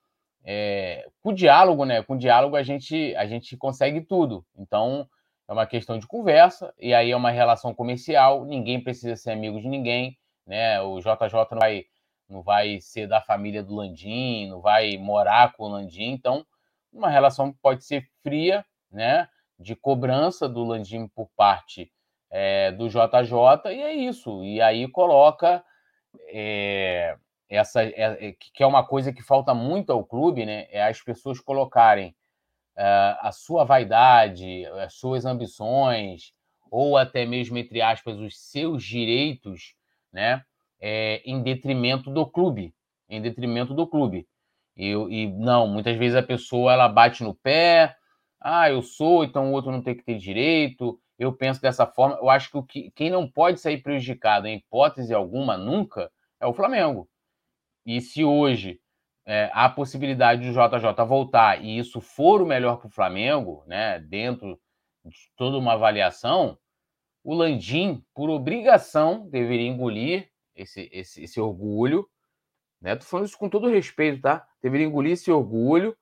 é, com o diálogo, né? Com o diálogo a gente, a gente consegue tudo. Então, é uma questão de conversa, e aí é uma relação comercial, ninguém precisa ser amigo de ninguém, né? O JJ não vai, não vai ser da família do Landim, não vai morar com o Landim, então uma relação pode ser fria, né? De cobrança do Landim por parte é, do JJ, e é isso. E aí coloca é, essa é, é, que é uma coisa que falta muito ao clube, né? É as pessoas colocarem uh, a sua vaidade, as suas ambições, ou até mesmo, entre aspas, os seus direitos, né? É, em detrimento do clube, em detrimento do clube. E, e não, muitas vezes a pessoa ela bate no pé, ah, eu sou, então o outro não tem que ter direito. Eu penso dessa forma. Eu acho que, o que quem não pode sair prejudicado, em hipótese alguma, nunca, é o Flamengo. E se hoje é, há a possibilidade do JJ voltar e isso for o melhor para o Flamengo, né, dentro de toda uma avaliação, o Landim, por obrigação, deveria engolir esse, esse, esse orgulho. Né? Tô falando isso com todo respeito, tá? Deveria engolir esse orgulho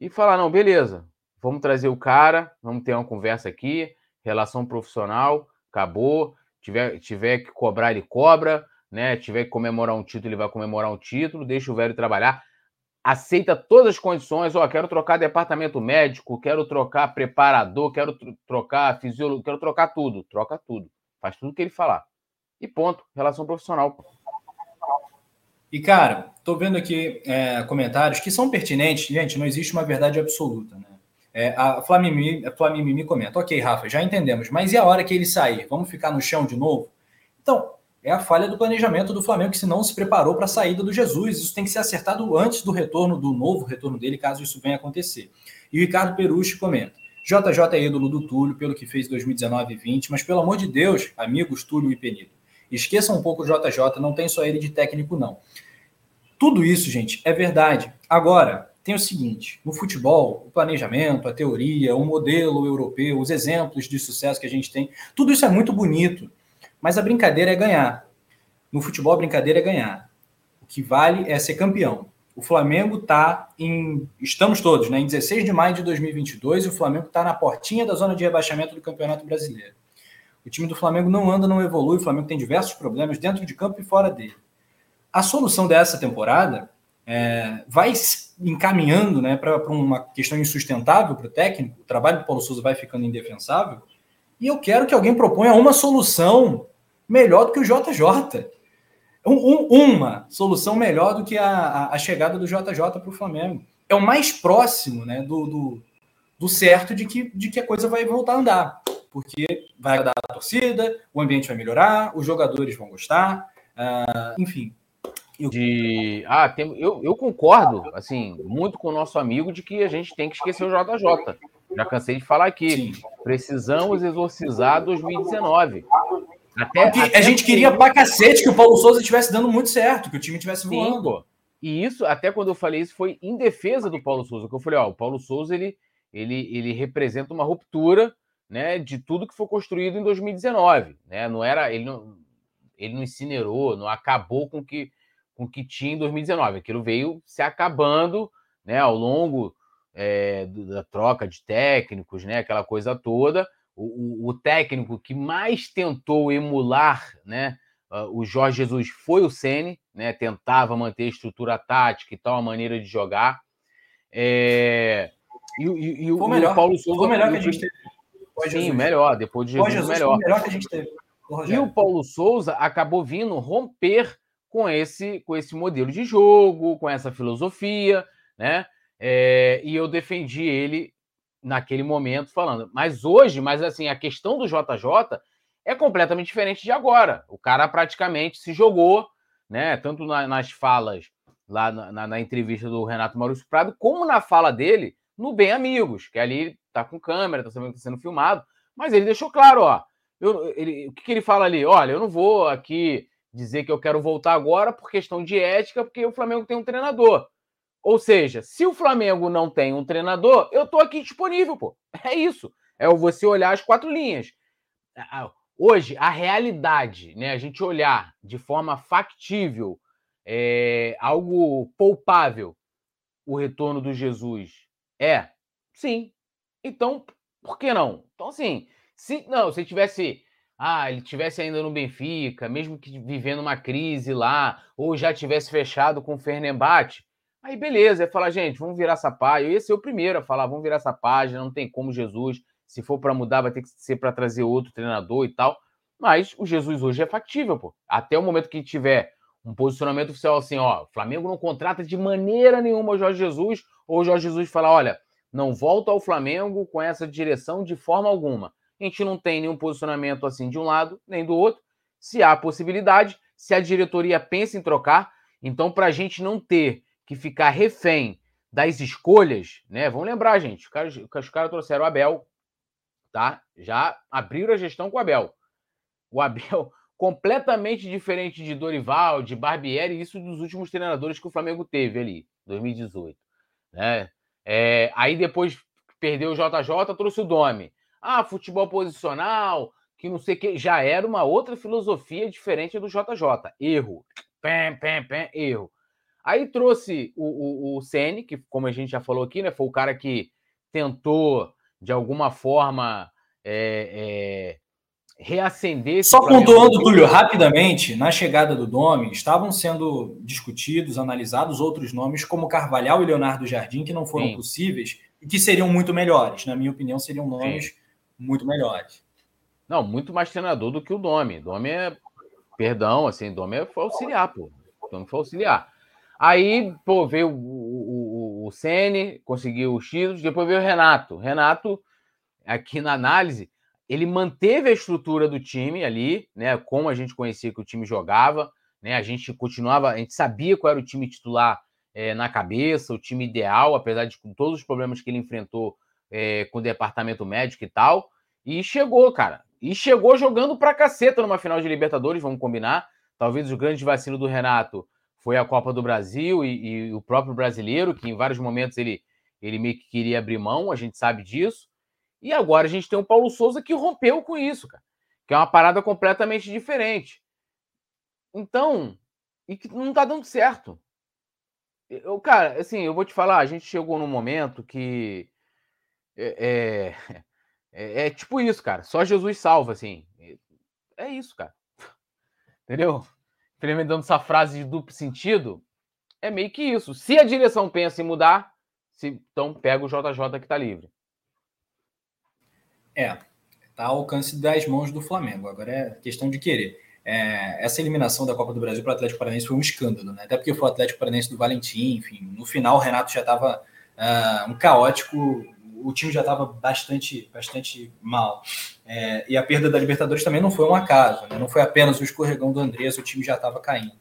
e falar: não, beleza, vamos trazer o cara, vamos ter uma conversa aqui, relação profissional, acabou. Tiver, tiver que cobrar, ele cobra né? Tiver que comemorar um título, ele vai comemorar um título, deixa o velho trabalhar. Aceita todas as condições, ó, quero trocar departamento médico, quero trocar preparador, quero tr trocar fisiólogo, quero trocar tudo. Troca tudo. Faz tudo que ele falar. E ponto. Relação profissional. E, cara, tô vendo aqui é, comentários que são pertinentes. Gente, não existe uma verdade absoluta, né? É, a Flamimi, a Flamimi me comenta, ok, Rafa, já entendemos, mas e a hora que ele sair? Vamos ficar no chão de novo? Então, é a falha do planejamento do Flamengo, que se não se preparou para a saída do Jesus. Isso tem que ser acertado antes do retorno, do novo retorno dele, caso isso venha a acontecer. E o Ricardo Perucci comenta: JJ é ídolo do Túlio pelo que fez em 2019 e 20, mas pelo amor de Deus, amigos Túlio e Penido, esqueçam um pouco o JJ, não tem só ele de técnico, não. Tudo isso, gente, é verdade. Agora, tem o seguinte: no futebol, o planejamento, a teoria, o modelo europeu, os exemplos de sucesso que a gente tem, tudo isso é muito bonito. Mas a brincadeira é ganhar. No futebol, a brincadeira é ganhar. O que vale é ser campeão. O Flamengo está em. Estamos todos, né? Em 16 de maio de 2022, e o Flamengo está na portinha da zona de rebaixamento do Campeonato Brasileiro. O time do Flamengo não anda, não evolui. O Flamengo tem diversos problemas dentro de campo e fora dele. A solução dessa temporada é, vai encaminhando né, para uma questão insustentável para o técnico. O trabalho do Paulo Souza vai ficando indefensável. E eu quero que alguém proponha uma solução melhor do que o JJ. Um, um, uma solução melhor do que a, a, chegada do JJ para o Flamengo. É o mais próximo né, do, do, do, certo de que, de que a coisa vai voltar a andar. Porque vai dar a torcida, o ambiente vai melhorar, os jogadores vão gostar, uh, enfim. Eu... De... Ah, tem... eu, eu concordo, assim, muito com o nosso amigo de que a gente tem que esquecer o JJ. Já cansei de falar aqui. Sim. Precisamos exorcizar 2019. Até, até a gente queria pra cacete que o Paulo Souza estivesse dando muito certo, que o time estivesse voando. E isso, até quando eu falei isso, foi em defesa do Paulo Souza. Que eu falei, ó, o Paulo Souza ele, ele, ele representa uma ruptura né, de tudo que foi construído em 2019. Né? Não era, ele não, ele não incinerou, não acabou com que, com que tinha em 2019. Aquilo veio se acabando né, ao longo é, da troca de técnicos, né, aquela coisa toda o, o, técnico que mais tentou emular né, o Jorge Jesus foi o Ceni, né, tentava manter a estrutura tática e tal, a maneira de jogar. É, e, e, e o, melhor, Paulo Souza. Foi o melhor que a gente teve. Sim, Jesus. melhor, depois de Jesus, Jesus melhor. melhor que a gente teve. E o Paulo Souza acabou vindo romper com esse, com esse modelo de jogo, com essa filosofia, né? É, e eu defendi ele naquele momento falando. Mas hoje, mas assim, a questão do JJ é completamente diferente de agora. O cara praticamente se jogou, né? Tanto na, nas falas lá na, na, na, entrevista do Renato Maurício Prado, como na fala dele no Bem Amigos, que ali tá com câmera, tá sabendo que está sendo filmado, mas ele deixou claro, ó, eu, ele, o que, que ele fala ali? Olha, eu não vou aqui dizer que eu quero voltar agora por questão de ética, porque o Flamengo tem um treinador. Ou seja, se o Flamengo não tem um treinador, eu tô aqui disponível, pô. <laughs> É isso. É você olhar as quatro linhas. Hoje, a realidade, né? A gente olhar de forma factível, é, algo poupável, o retorno do Jesus é? Sim. Então, por que não? Então, assim, se não, se tivesse ah, ele tivesse ainda no Benfica, mesmo que vivendo uma crise lá, ou já tivesse fechado com o Fernembate, aí beleza, é falar, gente, vamos virar essa página. Eu ia ser o primeiro a falar, vamos virar essa página, não tem como Jesus, se for para mudar, vai ter que ser para trazer outro treinador e tal. Mas o Jesus hoje é factível, pô. Até o momento que tiver um posicionamento oficial assim, ó, Flamengo não contrata de maneira nenhuma o Jorge Jesus, ou o Jorge Jesus falar, olha, não volta ao Flamengo com essa direção de forma alguma a gente não tem nenhum posicionamento assim de um lado nem do outro. Se há possibilidade, se a diretoria pensa em trocar, então para a gente não ter que ficar refém das escolhas, né? Vamos lembrar, gente, os caras, os caras trouxeram o Abel, tá? Já abriram a gestão com o Abel. O Abel <laughs> completamente diferente de Dorival, de Barbieri, isso dos últimos treinadores que o Flamengo teve ali, 2018, né? É, aí depois perdeu o JJ, trouxe o Domi. Ah, futebol posicional, que não sei que. Já era uma outra filosofia diferente do JJ. Erro. Pem, pem, pem, erro. Aí trouxe o, o, o Sene, que, como a gente já falou aqui, né, foi o cara que tentou, de alguma forma, é, é, reacender. Só pontuando, Túlio, rapidamente, na chegada do Domi, estavam sendo discutidos, analisados outros nomes, como Carvalhal e Leonardo Jardim, que não foram Sim. possíveis e que seriam muito melhores. Na minha opinião, seriam nomes. Sim muito melhores. Não, muito mais treinador do que o Domi. Domi é, perdão, assim, Domi foi auxiliar, pô. Domi foi auxiliar. Aí, pô, veio o, o, o Sene, conseguiu os títulos, depois veio o Renato. Renato, aqui na análise, ele manteve a estrutura do time ali, né? Como a gente conhecia que o time jogava, né? A gente continuava, a gente sabia qual era o time titular é, na cabeça, o time ideal, apesar de com todos os problemas que ele enfrentou é, com o departamento médico e tal. E chegou, cara. E chegou jogando pra caceta numa final de Libertadores, vamos combinar. Talvez o grande vacilo do Renato foi a Copa do Brasil e, e, o próprio brasileiro, que em vários momentos ele, ele meio que queria abrir mão, a gente sabe disso. E agora a gente tem o Paulo Souza que rompeu com isso, cara. Que é uma parada completamente diferente. Então, e que não tá dando certo. Eu, cara, assim, eu vou te falar, a gente chegou num momento que é, é, é, é, tipo isso, cara. Só Jesus salva, assim. É isso, cara. <laughs> Entendeu? Implementando essa frase de duplo sentido, é meio que isso. Se a direção pensa em mudar, se, então pega o JJ que tá livre. É, tá ao alcance das mãos do Flamengo. Agora é questão de querer. É, essa eliminação da Copa do Brasil para o Atlético Paranaense foi um escândalo, né? Até porque foi o Atlético Paranaense do Valentim, enfim. No final, o Renato já estava uh, ah, um caótico o time já estava bastante, bastante mal. É, e a perda da Libertadores também não foi um acaso, né? não foi apenas o escorregão do Andrés, o time já estava caindo.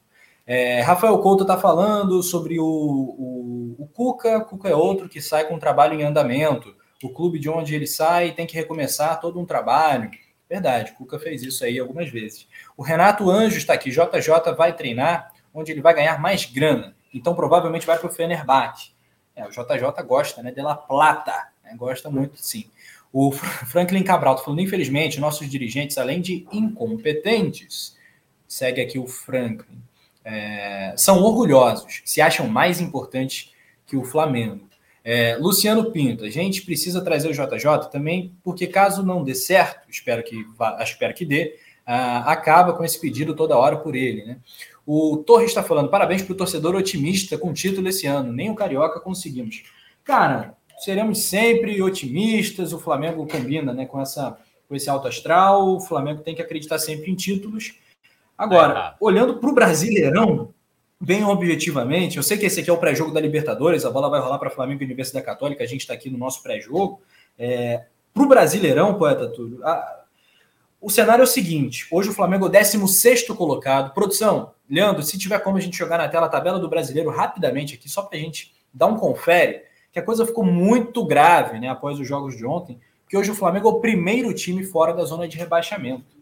É, Rafael Couto está falando sobre o, o, o Cuca. Cuca é outro que sai com um trabalho em andamento. O clube de onde ele sai tem que recomeçar todo um trabalho. Verdade, Cuca fez isso aí algumas vezes. O Renato Anjos está aqui. JJ vai treinar onde ele vai ganhar mais grana. Então provavelmente vai para o Fenerbahçe. É, o JJ gosta né, de La Plata. Né? Gosta muito, sim. O Franklin Cabral está falando, infelizmente, nossos dirigentes, além de incompetentes, segue aqui o Franklin, é, são orgulhosos, se acham mais importantes que o Flamengo. É, Luciano Pinto, a gente precisa trazer o JJ também, porque caso não dê certo, espero que, espero que dê, acaba com esse pedido toda hora por ele. Né? O Torres está falando, parabéns para o torcedor otimista com título esse ano, nem o Carioca conseguimos. Cara, seremos sempre otimistas. O Flamengo combina né, com, essa, com esse alto astral. O Flamengo tem que acreditar sempre em títulos. Agora, é. olhando para o Brasileirão, bem objetivamente, eu sei que esse aqui é o pré-jogo da Libertadores, a bola vai rolar para Flamengo e Universidade Católica, a gente está aqui no nosso pré-jogo. É, para o Brasileirão, poeta Túlio, a, o cenário é o seguinte: hoje o Flamengo é o 16 colocado. Produção, Leandro, se tiver como a gente jogar na tela a tabela do brasileiro rapidamente aqui, só para a gente dar um confere, que a coisa ficou muito grave né, após os jogos de ontem, que hoje o Flamengo é o primeiro time fora da zona de rebaixamento.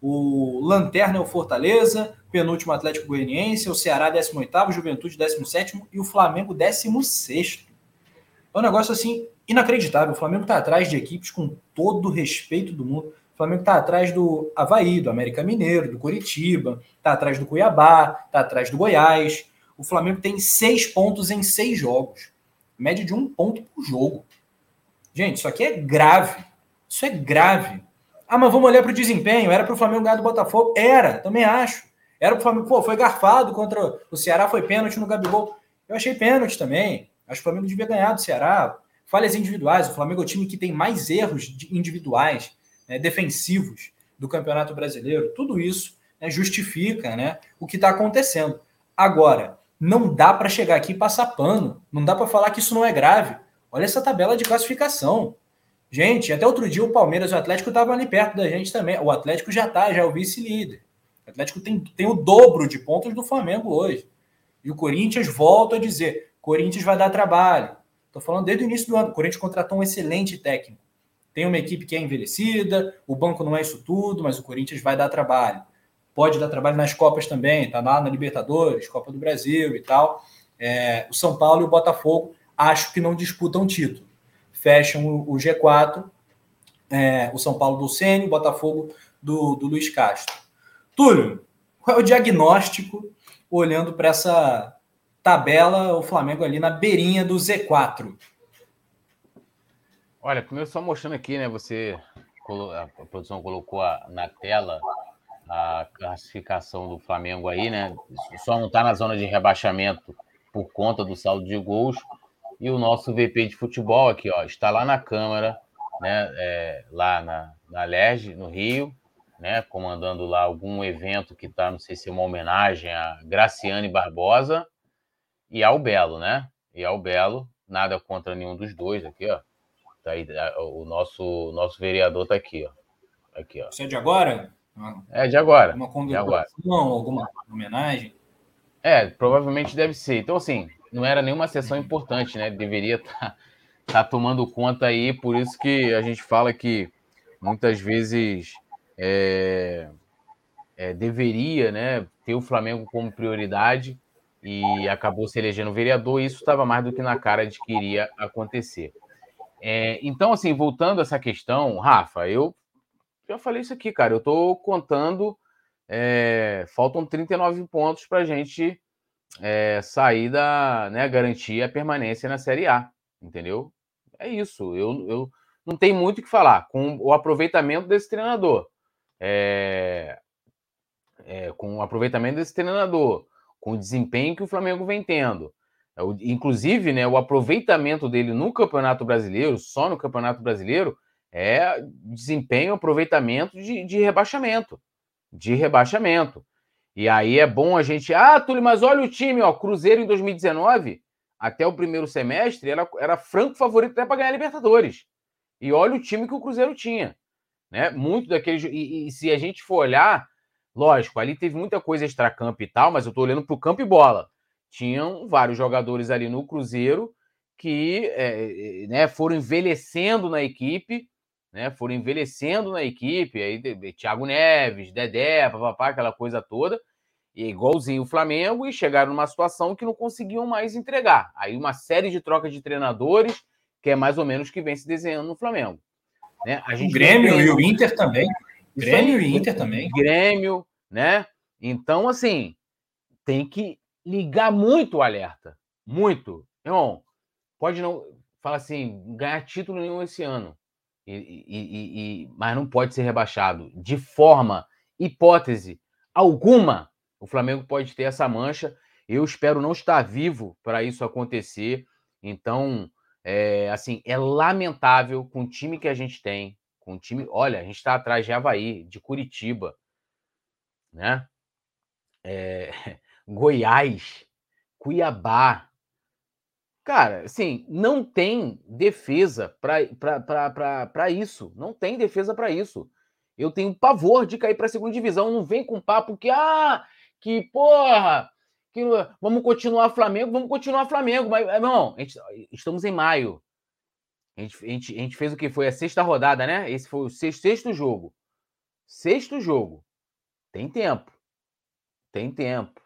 O Lanterna é o Fortaleza, penúltimo Atlético Goianiense, o Ceará 18, Juventude 17 e o Flamengo 16. É um negócio assim inacreditável. O Flamengo está atrás de equipes com todo o respeito do mundo. O Flamengo está atrás do Havaí, do América Mineiro, do Curitiba, está atrás do Cuiabá, está atrás do Goiás. O Flamengo tem seis pontos em seis jogos. Média de um ponto por jogo. Gente, isso aqui é grave. Isso é grave. Ah, mas vamos olhar para o desempenho. Era para o Flamengo ganhar do Botafogo? Era, também acho. Era para o Flamengo. Pô, foi garfado contra o Ceará, foi pênalti no Gabigol. Eu achei pênalti também. Acho que o Flamengo devia ganhar do Ceará. Falhas individuais. O Flamengo é o time que tem mais erros individuais, né, defensivos do Campeonato Brasileiro. Tudo isso né, justifica né, o que está acontecendo. Agora, não dá para chegar aqui e passar pano. Não dá para falar que isso não é grave. Olha essa tabela de classificação. Gente, até outro dia o Palmeiras e o Atlético estavam ali perto da gente também. O Atlético já está, já é o vice-líder. O Atlético tem, tem o dobro de pontos do Flamengo hoje. E o Corinthians volta a dizer: Corinthians vai dar trabalho. Estou falando desde o início do ano. O Corinthians contratou um excelente técnico. Tem uma equipe que é envelhecida, o banco não é isso tudo, mas o Corinthians vai dar trabalho. Pode dar trabalho nas Copas também, está lá na Libertadores, Copa do Brasil e tal. É, o São Paulo e o Botafogo acho que não disputam título fecham o, G4, é, o São Paulo do Ceni, o Botafogo do, do Luiz Castro. Túlio, qual é o diagnóstico olhando para essa tabela, o Flamengo ali na beirinha do Z4? Olha, primeiro só mostrando aqui, né? Você a produção colocou na tela a classificação do Flamengo aí, né? Só não está na zona de rebaixamento por conta do saldo de gols, e o nosso VP de futebol aqui, ó, está lá na Câmara, né, é, lá na, na LERJ, no Rio, né, comandando lá algum evento que está, não sei se é uma homenagem a Graciane Barbosa e ao Belo, né? E ao Belo, nada contra nenhum dos dois aqui, ó. Tá aí, o nosso, nosso vereador tá aqui, ó. Aqui, ó. Isso é de agora? É de agora. Uma condecoração, alguma homenagem? É, provavelmente deve ser. Então, assim, não era nenhuma sessão importante, né? Deveria estar tá, tá tomando conta aí, por isso que a gente fala que muitas vezes é, é, deveria né, ter o Flamengo como prioridade e acabou se elegendo vereador, e isso estava mais do que na cara de que iria acontecer. É, então, assim, voltando a essa questão, Rafa, eu já falei isso aqui, cara, eu estou contando, é, faltam 39 pontos para a gente é, sair da, né, garantir a permanência na Série A, entendeu? É isso. Eu, eu não tenho muito o que falar com o aproveitamento desse treinador. É, é, com o aproveitamento desse treinador, com o desempenho que o Flamengo vem tendo. É, inclusive, né, o aproveitamento dele no Campeonato Brasileiro, só no Campeonato Brasileiro, é desempenho, aproveitamento de, de rebaixamento. De rebaixamento. E aí é bom a gente. Ah, Túlio, mas olha o time, ó. Cruzeiro em 2019, até o primeiro semestre, era, era franco favorito até para ganhar Libertadores. E olha o time que o Cruzeiro tinha. Né? Muito daqueles. E, e se a gente for olhar, lógico, ali teve muita coisa extra-campo e tal, mas eu estou olhando para o campo e bola. Tinham vários jogadores ali no Cruzeiro que é, né, foram envelhecendo na equipe, né? Foram envelhecendo na equipe, aí Thiago Neves, Dedé, papapá, aquela coisa toda, e igualzinho o Flamengo, e chegaram numa situação que não conseguiam mais entregar. Aí uma série de trocas de treinadores, que é mais ou menos o que vem se desenhando no Flamengo. Né? A gente o Grêmio tem... e o Inter também. Grêmio e Inter também. Grêmio, né? Então, assim, tem que ligar muito o alerta. Muito. Irmão, pode não. Fala assim, ganhar título nenhum esse ano. E, e, e, mas não pode ser rebaixado. De forma, hipótese alguma, o Flamengo pode ter essa mancha. Eu espero não estar vivo para isso acontecer. Então, é, assim, é lamentável com o time que a gente tem, com o time. Olha, a gente está atrás de Havaí, de Curitiba, né? É, <laughs> Goiás, Cuiabá, Cara, assim, não tem defesa para isso. Não tem defesa para isso. Eu tenho pavor de cair para a segunda divisão. Não vem com papo que, ah, que porra, que vamos continuar Flamengo, vamos continuar Flamengo. Mas, irmão, gente, estamos em maio. A gente, a, gente, a gente fez o que foi a sexta rodada, né? Esse foi o sexto, sexto jogo. Sexto jogo. Tem tempo. Tem tempo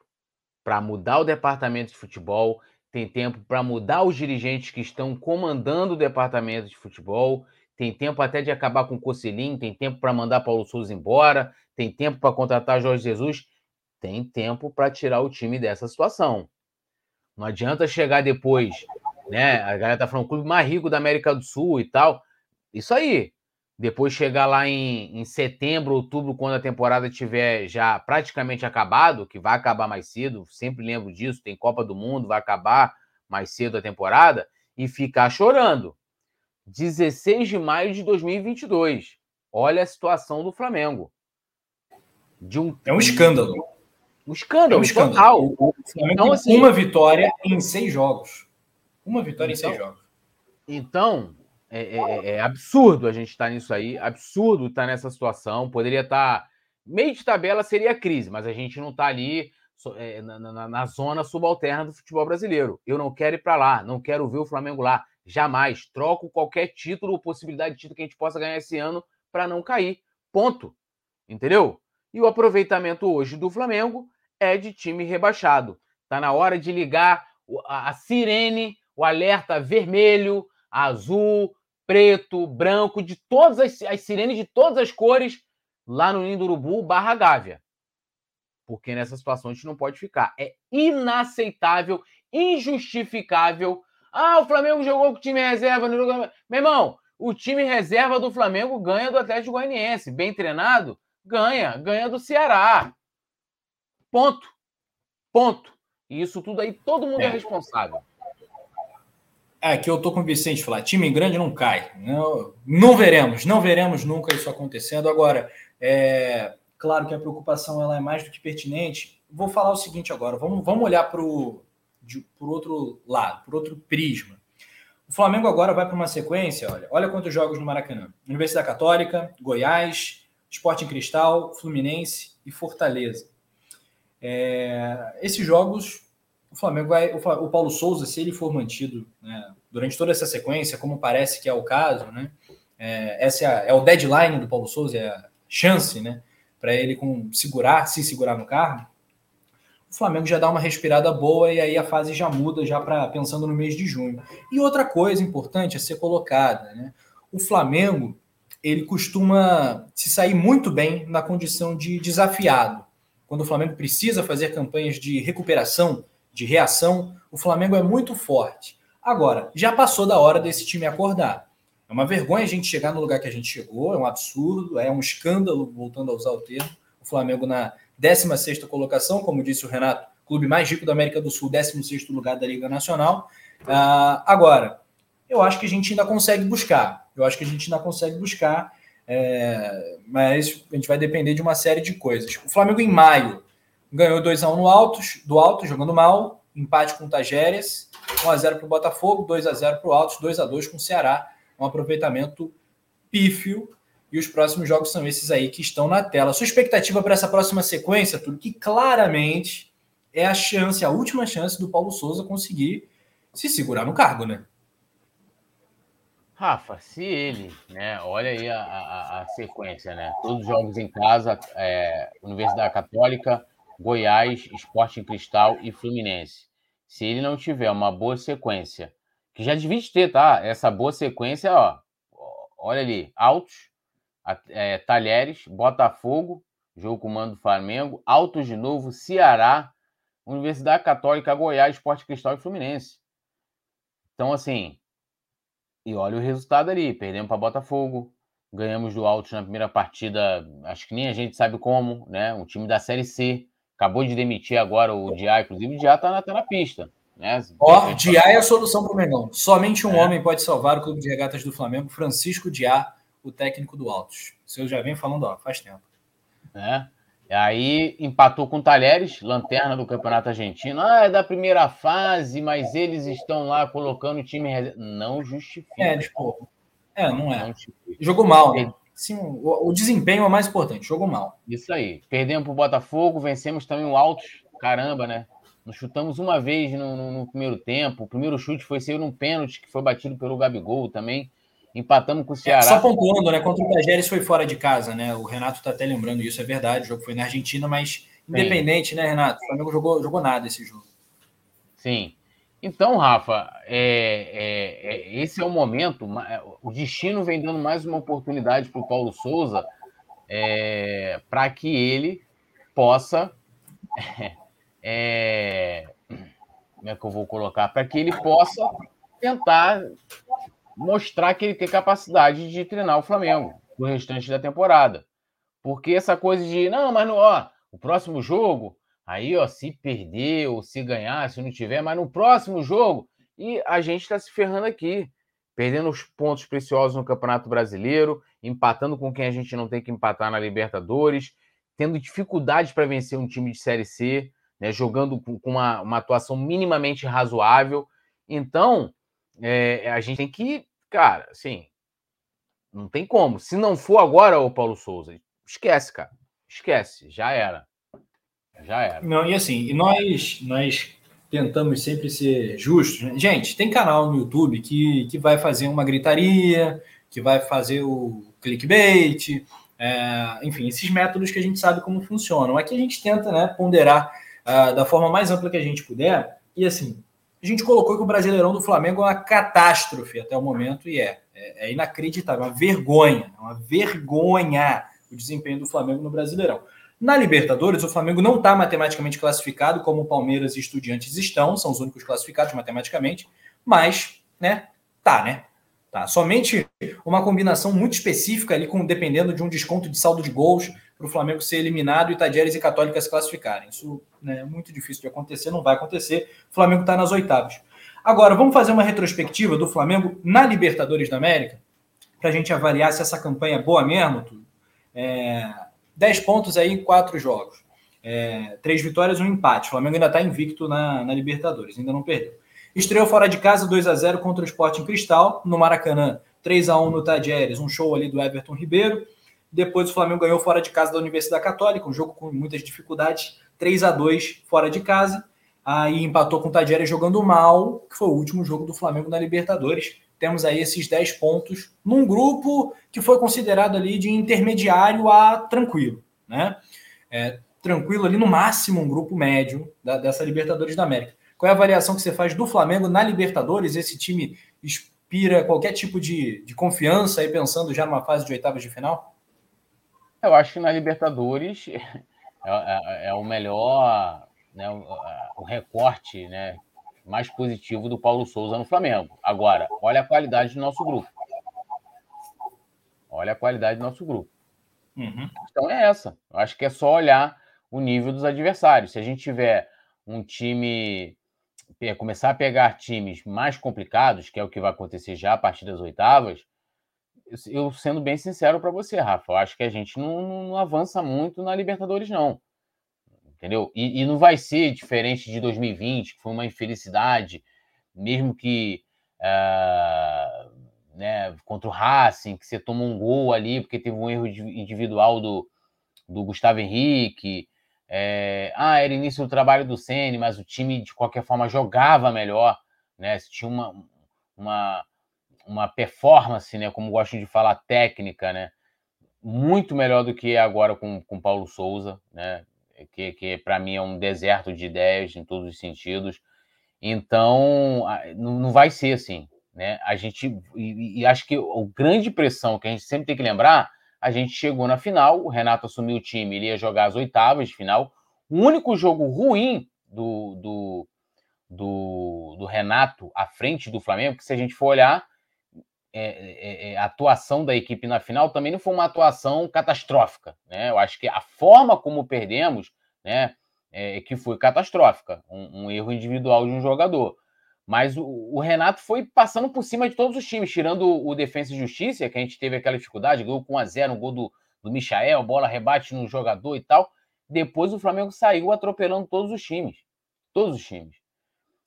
para mudar o departamento de futebol, tem tempo para mudar os dirigentes que estão comandando o departamento de futebol, tem tempo até de acabar com o Cocelim, tem tempo para mandar Paulo Souza embora, tem tempo para contratar Jorge Jesus, tem tempo para tirar o time dessa situação. Não adianta chegar depois, né? A galera tá falando clube mais rico da América do Sul e tal. Isso aí. Depois chegar lá em, em setembro, outubro, quando a temporada tiver já praticamente acabado, que vai acabar mais cedo, sempre lembro disso, tem Copa do Mundo, vai acabar mais cedo a temporada, e ficar chorando. 16 de maio de 2022. Olha a situação do Flamengo. De um... É um escândalo. Um escândalo, é um escândalo. total. O então, assim, uma vitória em seis jogos. Uma vitória então, em seis então, jogos. Então, é, é, é, é, absurdo a gente estar tá nisso aí, absurdo estar tá nessa situação. Poderia estar. Tá, meio de tabela seria crise, mas a gente não está ali é, na, na, na, zona subalterna do futebol brasileiro. Eu não quero ir para lá, não quero ver o Flamengo lá. Jamais. Troco qualquer título ou possibilidade de título que a gente possa ganhar esse ano para não cair. Ponto. Entendeu? E o aproveitamento hoje do Flamengo é de time rebaixado. Está na hora de ligar a, a sirene, o alerta vermelho, azul, preto, branco, de todas as, as sirenes de todas as cores lá no Ninho do Urubu barra Gávea. Porque nessa situação a gente não pode ficar. É inaceitável, injustificável. Ah, o Flamengo jogou com o time reserva. No... Meu irmão, o time reserva do Flamengo ganha do Atlético Goianiense. Bem treinado, ganha. Ganha do Ceará. Ponto. Ponto. E isso tudo aí, todo mundo é, é responsável. É que eu tô com o Vicente falar, time grande não cai. Não, não veremos, não veremos nunca isso acontecendo. Agora, é claro que a preocupação ela é mais do que pertinente. Vou falar o seguinte agora, vamos, vamos olhar para o outro lado, para outro prisma. O Flamengo agora vai para uma sequência, olha, olha quantos jogos no Maracanã. Universidade Católica, Goiás, Esporte em Cristal, Fluminense e Fortaleza. É, esses jogos o Flamengo vai. O, Paulo Souza, se ele for mantido né, durante toda essa sequência, como parece que é o caso, né? É, essa é, a, é, o deadline do Paulo Souza, é a chance, né? Para ele com, segurar, se segurar no carro. O Flamengo já dá uma respirada boa e aí a fase já muda, já para pensando no mês de junho. E outra coisa importante a ser colocada, né? O Flamengo ele costuma se sair muito bem na condição de desafiado. Quando o Flamengo precisa fazer campanhas de recuperação, de reação, o Flamengo é muito forte. Agora, já passou da hora desse time acordar. É uma vergonha a gente chegar no lugar que a gente chegou, é um absurdo, é um escândalo, voltando a usar o termo. O Flamengo na 16 colocação, como disse o Renato, clube mais rico da América do Sul, 16 lugar da Liga Nacional. Uh, agora, eu acho que a gente ainda consegue buscar. Eu acho que a gente ainda consegue buscar, é, mas a gente vai depender de uma série de coisas. O Flamengo em maio ganhou 2x1 no Altos, do Alto, jogando mal, empate com o Tajeres, 1x0 para o Botafogo, 2x0 para o Altos, 2x2 com o Ceará, um aproveitamento pífio, e os próximos jogos são esses aí que estão na tela. Sua expectativa para essa próxima sequência, tudo que claramente é a chance, a última chance do Paulo Souza conseguir se segurar no cargo, né? Rafa, se ele, né? Olha aí a, a, a sequência, né? Todos os jogos em casa, é, Universidade Católica, Goiás, Esporte em Cristal e Fluminense. Se ele não tiver uma boa sequência, que já devia ter, tá? Essa boa sequência, ó, olha ali, Altos, é, Talheres, Botafogo, jogo com mando do Flamengo, Altos de novo, Ceará, Universidade Católica, Goiás, Esporte Cristal e Fluminense. Então, assim, e olha o resultado ali, perdemos para Botafogo, ganhamos do Altos na primeira partida, acho que nem a gente sabe como, né? Um time da Série C, Acabou de demitir agora o Diá, inclusive o Diá está na, tá na pista. Né? Ó, oh, Diá é a solução para o Mengão. Somente um é. homem pode salvar o Clube de Regatas do Flamengo, Francisco Diá, o técnico do Altos. Isso eu já venho falando ó, faz tempo. É. E aí empatou com o Talheres, lanterna do Campeonato Argentino. Ah, é da primeira fase, mas eles estão lá colocando o time. Não justifica. É, tipo, é, não é. Não Jogou mal. Né? Sim, o, o, desempenho é o mais importante, jogou mal. Isso aí. Perdemos para o Botafogo, vencemos também o Altos, caramba, né? Nós chutamos uma vez no, no, no, primeiro tempo. O primeiro chute foi ser num pênalti que foi batido pelo Gabigol também. Empatamos com o Ceará. É, só pontuando, né? Contra o Tajeres foi fora de casa, né? O Renato está até lembrando isso, é verdade. O jogo foi na Argentina, mas independente, Sim. né, Renato? O Flamengo jogou, jogou nada esse jogo. Sim. Então, Rafa, é, é, é, esse é o momento. O destino vem dando mais uma oportunidade para o Paulo Souza é, para que ele possa. <laughs> É, como é que eu vou colocar? Para que ele possa tentar mostrar que ele tem capacidade de treinar o Flamengo no restante da temporada. Porque essa coisa de, não, mas no, ó, o próximo jogo, aí, ó, se perder ou se ganhar, se não tiver, mas no próximo jogo, e a gente está se ferrando aqui, perdendo os pontos preciosos no Campeonato Brasileiro, empatando com quem a gente não tem que empatar na Libertadores, tendo dificuldade para vencer um time de Série C, né, jogando com uma, uma atuação minimamente razoável. Então, é, a gente tem que, cara, assim, não tem como. Se não for agora, o Paulo Souza, esquece, cara. Esquece, já era. Já era. Não, e assim, e nós, nós tentamos sempre ser justos. Né? Gente, tem canal no YouTube que, que vai fazer uma gritaria, que vai fazer o clickbait, é, enfim, esses métodos que a gente sabe como funcionam. Aqui a gente tenta né, ponderar uh, da forma mais ampla que a gente puder. E assim, a gente colocou que o Brasileirão do Flamengo é uma catástrofe até o momento, e é. É, é inacreditável, é uma vergonha, é uma vergonha o desempenho do Flamengo no Brasileirão. Na Libertadores, o Flamengo não está matematicamente classificado como Palmeiras e Estudiantes estão, são os únicos classificados matematicamente, mas, né, tá, né? Tá. Somente uma combinação muito específica ali, com, dependendo de um desconto de saldo de gols, para o Flamengo ser eliminado e Tadieres e Católica se classificarem. Isso né, é muito difícil de acontecer, não vai acontecer. O Flamengo está nas oitavas. Agora, vamos fazer uma retrospectiva do Flamengo na Libertadores da América, para a gente avaliar se essa campanha é boa mesmo. Tudo. É, 10 pontos aí em quatro jogos. É, três vitórias, um empate. O Flamengo ainda está invicto na, na, Libertadores, ainda não perdeu. Estreou fora de casa 2 a 0 contra o Sporting Cristal, no Maracanã, 3 a 1 no Tadieres, um show ali do Everton Ribeiro. Depois o Flamengo ganhou fora de casa da Universidade Católica, um jogo com muitas dificuldades, 3 a 2 fora de casa. Aí empatou com o Tadieres jogando mal, que foi o último jogo do Flamengo na Libertadores. Temos aí esses 10 pontos num grupo que foi considerado ali de intermediário a tranquilo, né? É, tranquilo ali no máximo um grupo médio da, dessa Libertadores da América. Qual é a avaliação que você faz do Flamengo na Libertadores? Esse time inspira qualquer tipo de, de confiança aí pensando já numa fase de oitavas de final? Eu acho que na Libertadores <laughs> é, é, é o melhor, né, o, o, recorte né, mais positivo do Paulo Souza no Flamengo. Agora, olha a qualidade do nosso grupo. Olha a qualidade do nosso grupo. Uhum. Então é essa. Eu acho que é só olhar o nível dos adversários. Se a gente tiver um time começar a pegar times mais complicados, que é o que vai acontecer já a partir das oitavas, eu sendo bem sincero para você, Rafa, eu acho que a gente não, não, avança muito na Libertadores, não. Entendeu? E, e, não vai ser diferente de 2020, que foi uma infelicidade, mesmo que uh, né, contra o Racing, que você tomou um gol ali, porque teve um erro individual do, do Gustavo Henrique. É, ah, era início do trabalho do Sene, mas o time de qualquer forma jogava melhor, né? Tinha uma, uma uma performance, né, como gostam de falar, técnica, né, muito melhor do que é agora com, com Paulo Souza, né, que, que para mim é um deserto de ideias em todos os sentidos. Então, não, vai ser assim, né? A gente e, e acho que a grande pressão que a gente sempre tem que lembrar, a gente chegou na final, o Renato assumiu o time, ele ia jogar as oitavas de final. O único jogo ruim do, do, do, do Renato à frente do Flamengo, que se a gente for olhar, é, é, é, a atuação da equipe na final também não foi uma atuação catastrófica. Né? Eu acho que a forma como perdemos né, é, que foi catastrófica um, um, erro individual de um jogador. Mas o, o, Renato foi passando por cima de todos os times, tirando o, o Defensa e Justiça, que a gente teve aquela dificuldade, gol com 1 a 0 um gol do, do Michael, bola rebate no jogador e tal. Depois o Flamengo saiu atropelando todos os times. Todos os times.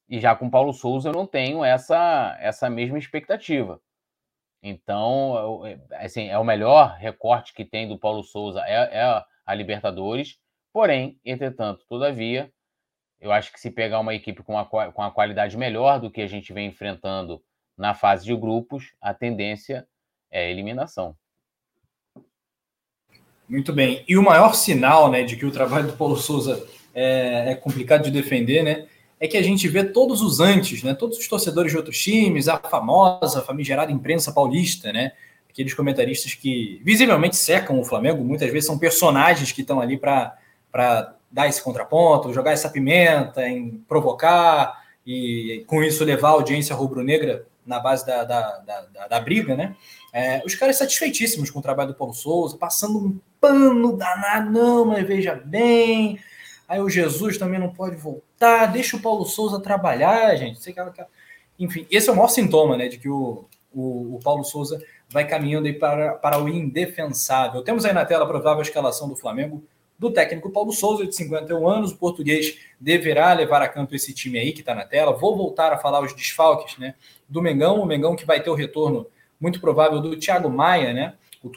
E já com Paulo Souza eu não tenho essa, essa mesma expectativa. Então, assim, é o melhor recorte que tem do Paulo Souza é, é a Libertadores. Porém, entretanto, todavia, eu acho que se pegar uma equipe com a, com a qualidade melhor do que a gente vem enfrentando na fase de grupos, a tendência é a eliminação. Muito bem. E o maior sinal né, de que o trabalho do Paulo Souza é, é complicado de defender, né? É que a gente vê todos os antes, né? Todos os torcedores de outros times, a famosa, famigerada imprensa paulista, né? Aqueles comentaristas que visivelmente secam o Flamengo, muitas vezes são personagens que estão ali para dar esse contraponto, jogar essa pimenta, em provocar e com isso levar a audiência rubro-negra na base da, da, da, da briga, né? É, os caras satisfeitíssimos com o trabalho do Paulo Souza, passando um pano danado, não, mas veja bem. Aí o Jesus também não pode voltar, deixa o Paulo Souza trabalhar, gente. Sei que ela, enfim, esse é o maior sintoma, né, de que o, o, o Paulo Souza vai caminhando aí para, para o indefensável. Temos aí na tela a provável escalação do Flamengo do técnico Paulo Souza, de 51 anos. O português deverá levar a campo esse time aí que está na tela. Vou voltar a falar os desfalques né, do Mengão. O Mengão que vai ter o retorno muito provável do Thiago Maia, né?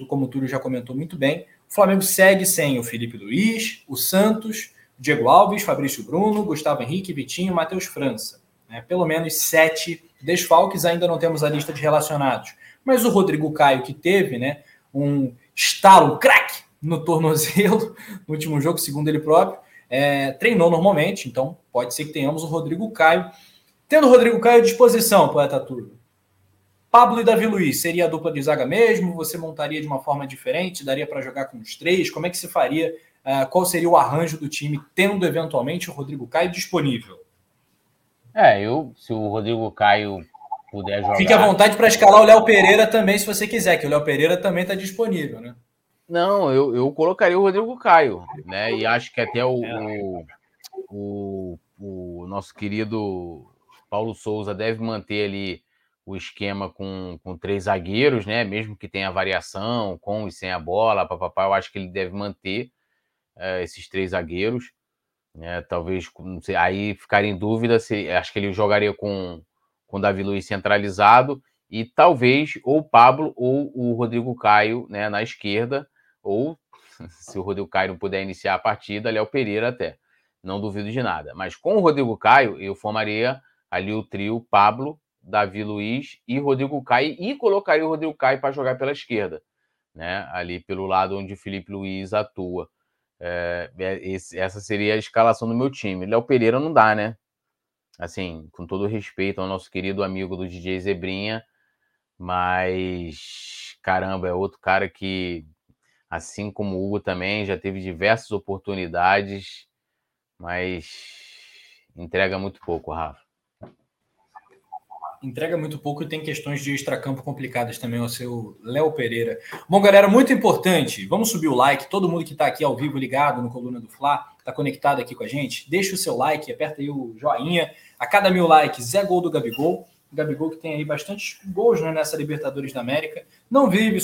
Como o Túlio já comentou muito bem. O Flamengo segue sem o Felipe Luiz, o Santos, Diego Alves, Fabrício Bruno, Gustavo Henrique, Vitinho, Matheus França. Né? Pelo menos sete desfalques, ainda não temos a lista de relacionados. Mas o Rodrigo Caio, que teve né, um estalo, craque no tornozelo <laughs> no último jogo, segundo ele próprio. É, treinou normalmente, então pode ser que tenhamos o Rodrigo Caio. Tendo o Rodrigo Caio à disposição, poeta Turbo. Pablo e Davi Luiz, seria a dupla de zaga mesmo? Você montaria de uma forma diferente? Daria para jogar com os três? Como é que se faria? Uh, qual seria o arranjo do time, tendo eventualmente o Rodrigo Caio disponível? É, eu, se o Rodrigo Caio puder jogar. Fique à vontade para escalar o Léo Pereira também, se você quiser, que o Léo Pereira também está disponível, né? Não, eu, eu colocaria o Rodrigo Caio, né? E acho que até o, o, o, o nosso querido Paulo Souza deve manter ali o esquema com, com três zagueiros, né? Mesmo que tenha variação, com e sem a bola, papapá, eu acho que ele deve manter é, esses três zagueiros. Né? Talvez sei, aí ficar em dúvida se acho que ele jogaria com com Davi Luiz centralizado e talvez ou o Pablo ou o Rodrigo Caio né, na esquerda ou, <laughs> se o Rodrigo Caio não puder iniciar a partida, Léo Pereira até. Não duvido de nada. Mas com o Rodrigo Caio, eu formaria ali o trio Pablo, Davi Luiz e Rodrigo Caio e colocaria o Rodrigo Caio para jogar pela esquerda, né? Ali pelo lado onde o Felipe Luiz atua. É, é, esse, essa seria a escalação do meu time. Léo Pereira não dá, né? Assim, com todo respeito ao nosso querido amigo do DJ Zebrinha, mas caramba, é outro cara que assim como o Hugo também, já teve diversas oportunidades, mas entrega muito pouco, Rafa. Entrega muito pouco e tem questões de extracampo complicadas também, o seu Léo Pereira. Bom, galera, muito importante, vamos subir o like, todo mundo que está aqui ao vivo ligado no Coluna do Fla, está conectado aqui com a gente, deixa o seu like, aperta aí o joinha. A cada mil likes é gol do Gabigol. O Gabigol que tem aí bastante gols né, nessa Libertadores da América. Não vive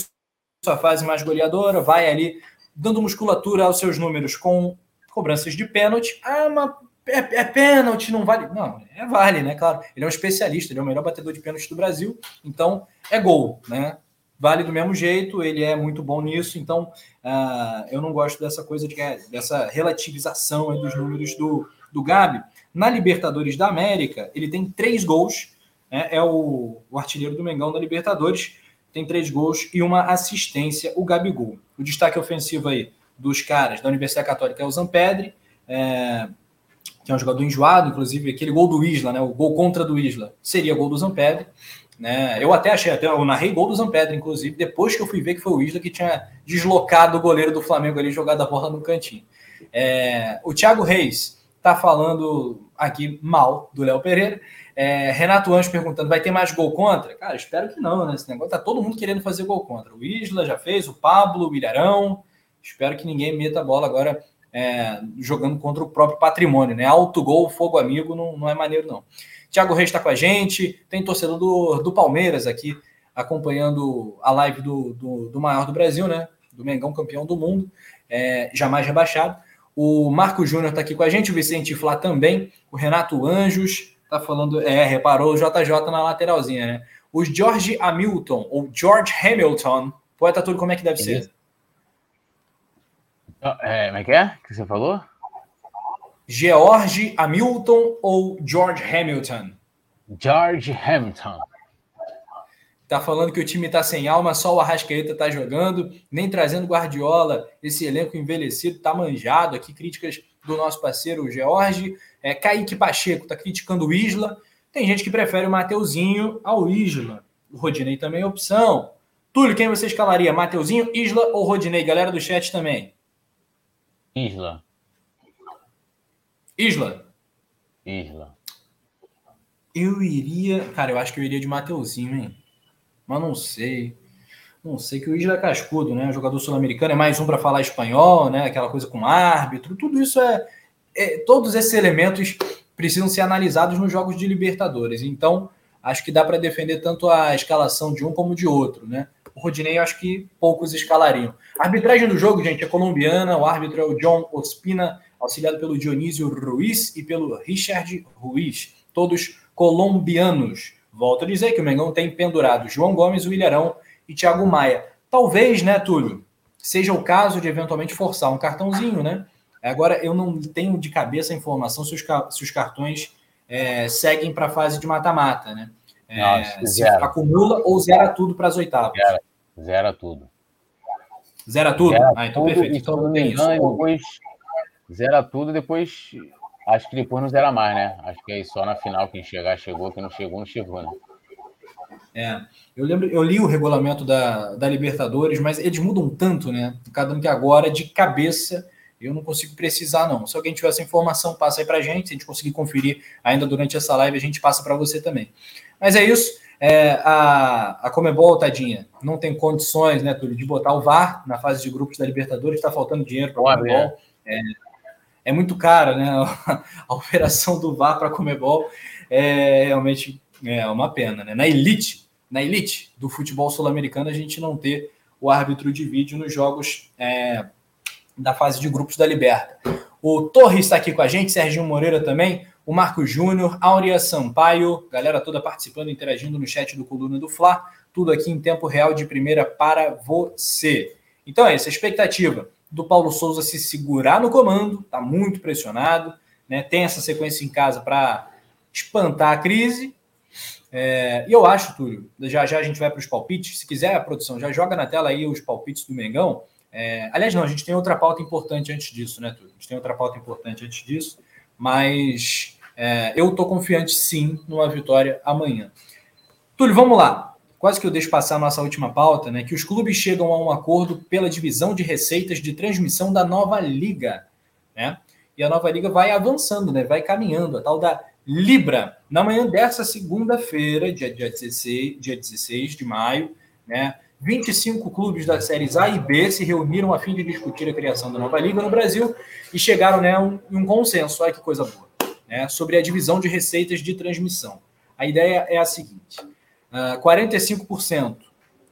sua fase mais goleadora, vai ali dando musculatura aos seus números com cobranças de pênalti. Ah, mas é, é pênalti, não vale. Não, é vale, né? Claro, ele é um especialista, ele é o melhor batedor de pênalti do Brasil, então é gol, né? Vale do mesmo jeito, ele é muito bom nisso, então uh, eu não gosto dessa coisa de dessa relativização dos números do, do Gabi. Na Libertadores da América, ele tem três gols, né? é o, o artilheiro do Mengão da Libertadores tem três gols e uma assistência, o Gabigol. O destaque ofensivo aí dos caras da Universidade Católica é o Zampedre, é, que é um jogador enjoado, inclusive aquele gol do Isla, né, o gol contra do Isla, seria gol do Zampedre. Né? Eu até achei, até eu narrei gol do Zampedre, inclusive, depois que eu fui ver que foi o Isla que tinha deslocado o goleiro do Flamengo ali, jogado a bola no cantinho. É, o Thiago Reis está falando aqui mal do Léo Pereira. É, Renato Anjos perguntando: vai ter mais gol contra? Cara, espero que não, né? Esse negócio tá todo mundo querendo fazer gol contra. O Isla já fez, o Pablo, o Ilharão. Espero que ninguém meta a bola agora é, jogando contra o próprio patrimônio, né? Alto gol, fogo amigo, não, não é maneiro, não. Tiago Reis está com a gente, tem torcedor do, do Palmeiras aqui acompanhando a live do, do, do maior do Brasil, né? Do Mengão campeão do mundo, é, jamais rebaixado. O Marco Júnior está aqui com a gente, o Vicente Flá também, o Renato Anjos, Tá falando, é, reparou o JJ na lateralzinha, né? O George Hamilton, ou George Hamilton, poeta tudo como é que deve ser? É, como é que é que você falou? George Hamilton ou George Hamilton? George Hamilton. Tá falando que o time tá sem alma, só o Arrascaeta tá jogando, nem trazendo Guardiola, esse elenco envelhecido tá manjado. Aqui críticas do nosso parceiro George. É, Kaique Pacheco tá criticando o Isla. Tem gente que prefere o Mateuzinho ao Isla. O Rodinei também é opção. Túlio, quem você escalaria? Mateuzinho, Isla ou Rodinei? Galera do chat também. Isla. Isla. Isla. Eu iria. Cara, eu acho que eu iria de Mateuzinho, hein? Mas não sei. Não sei que o Isla é cascudo, né? O jogador sul-americano é mais um para falar espanhol, né? Aquela coisa com árbitro. Tudo isso é, é. Todos esses elementos precisam ser analisados nos jogos de Libertadores. Então, acho que dá para defender tanto a escalação de um como de outro, né? O Rodinei, acho que poucos escalariam. A arbitragem do jogo, gente, é colombiana. O árbitro é o John Ospina, auxiliado pelo Dionísio Ruiz e pelo Richard Ruiz, todos colombianos. Volto a dizer que o Mengão tem pendurado João Gomes, o Ilharão e Thiago Maia. Talvez, né, Túlio, seja o caso de eventualmente forçar um cartãozinho, né? Agora, eu não tenho de cabeça a informação se os, se os cartões é, seguem para a fase de mata-mata, né? É, se zero. acumula ou zera tudo para as oitavas. Zera, zera tudo. Zera tudo? Zera ah, então tudo, perfeito. Então não tem isso. Depois, zera tudo, depois Acho que depois não zera mais, né? Acho que aí só na final quem chegar chegou, quem não chegou não chegou, né? É, eu lembro, eu li o regulamento da, da Libertadores, mas eles mudam tanto, né? Cada um que agora, de cabeça, eu não consigo precisar, não. Se alguém tiver essa informação, passa aí pra gente. Se a gente conseguir conferir ainda durante essa live, a gente passa para você também. Mas é isso. É, a, a Comebol, tadinha, não tem condições, né, Túlio, de botar o VAR na fase de grupos da Libertadores, está faltando dinheiro para a Comebol. É, é muito cara, né? <laughs> A operação do VAR para a Comebol é realmente é uma pena, né? Na elite, na elite do futebol sul-americano, a gente não ter o árbitro de vídeo nos jogos é, da fase de grupos da Liberta. O Torres está aqui com a gente, Serginho Moreira também, o Marco Júnior, Áurea Sampaio, galera toda participando, interagindo no chat do Coluna do Fla, tudo aqui em tempo real de primeira para você. Então é essa expectativa do Paulo Souza se segurar no comando, está muito pressionado, né? tem essa sequência em casa para espantar a crise. É, e eu acho, Túlio, já já a gente vai para os palpites. Se quiser, a produção já joga na tela aí os palpites do Mengão. É, aliás, não, a gente tem outra pauta importante antes disso, né, Túlio? A gente tem outra pauta importante antes disso, mas é, eu estou confiante sim numa vitória amanhã. Túlio, vamos lá quase que eu deixo passar a nossa última pauta, né, que os clubes chegam a um acordo pela divisão de receitas de transmissão da nova liga, né? E a nova liga vai avançando, né? Vai caminhando, a tal da Libra. Na manhã dessa segunda-feira, dia, dia, 16, dia 16 de maio, né? 25 clubes das séries A e B se reuniram a fim de discutir a criação da nova liga no Brasil e chegaram né, um, um consenso, olha que coisa boa, né, sobre a divisão de receitas de transmissão. A ideia é a seguinte: 45% ah,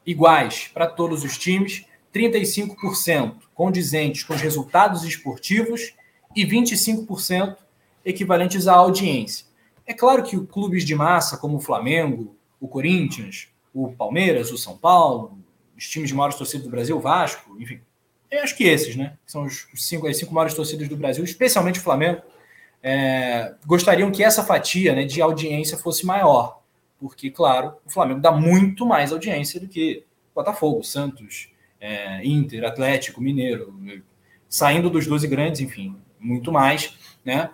iguais para todos os times, 35% condizentes com os resultados esportivos e 25% equivalentes à audiência. É claro que clubes de massa, como o Flamengo, o Corinthians, o Palmeiras, o São Paulo, os times de maiores torcidas do Brasil, o Vasco, enfim, eu acho que esses, né? São os cinco, as cinco maiores torcidas do Brasil, especialmente o Flamengo, é, gostariam que essa fatia né, de audiência fosse maior porque, claro, o Flamengo dá muito mais audiência do que Botafogo, Santos, é, Inter, Atlético, Mineiro, saindo dos 12 grandes, enfim, muito mais, né?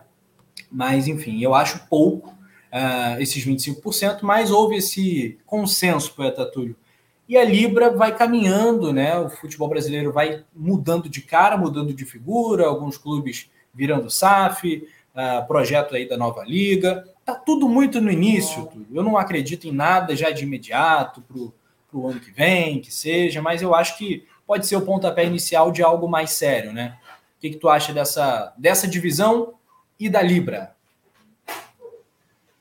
Mas, enfim, eu acho pouco uh, esses 25%, mas houve esse consenso, poeta Túlio. E a Libra vai caminhando, né? O futebol brasileiro vai mudando de cara, mudando de figura, alguns clubes virando SAF, uh, projeto aí da nova liga. Tá tudo muito no início. Eu não acredito em nada já de imediato para o ano que vem, que seja, mas eu acho que pode ser o pontapé inicial de algo mais sério, né? O que, que tu acha dessa, dessa divisão e da Libra?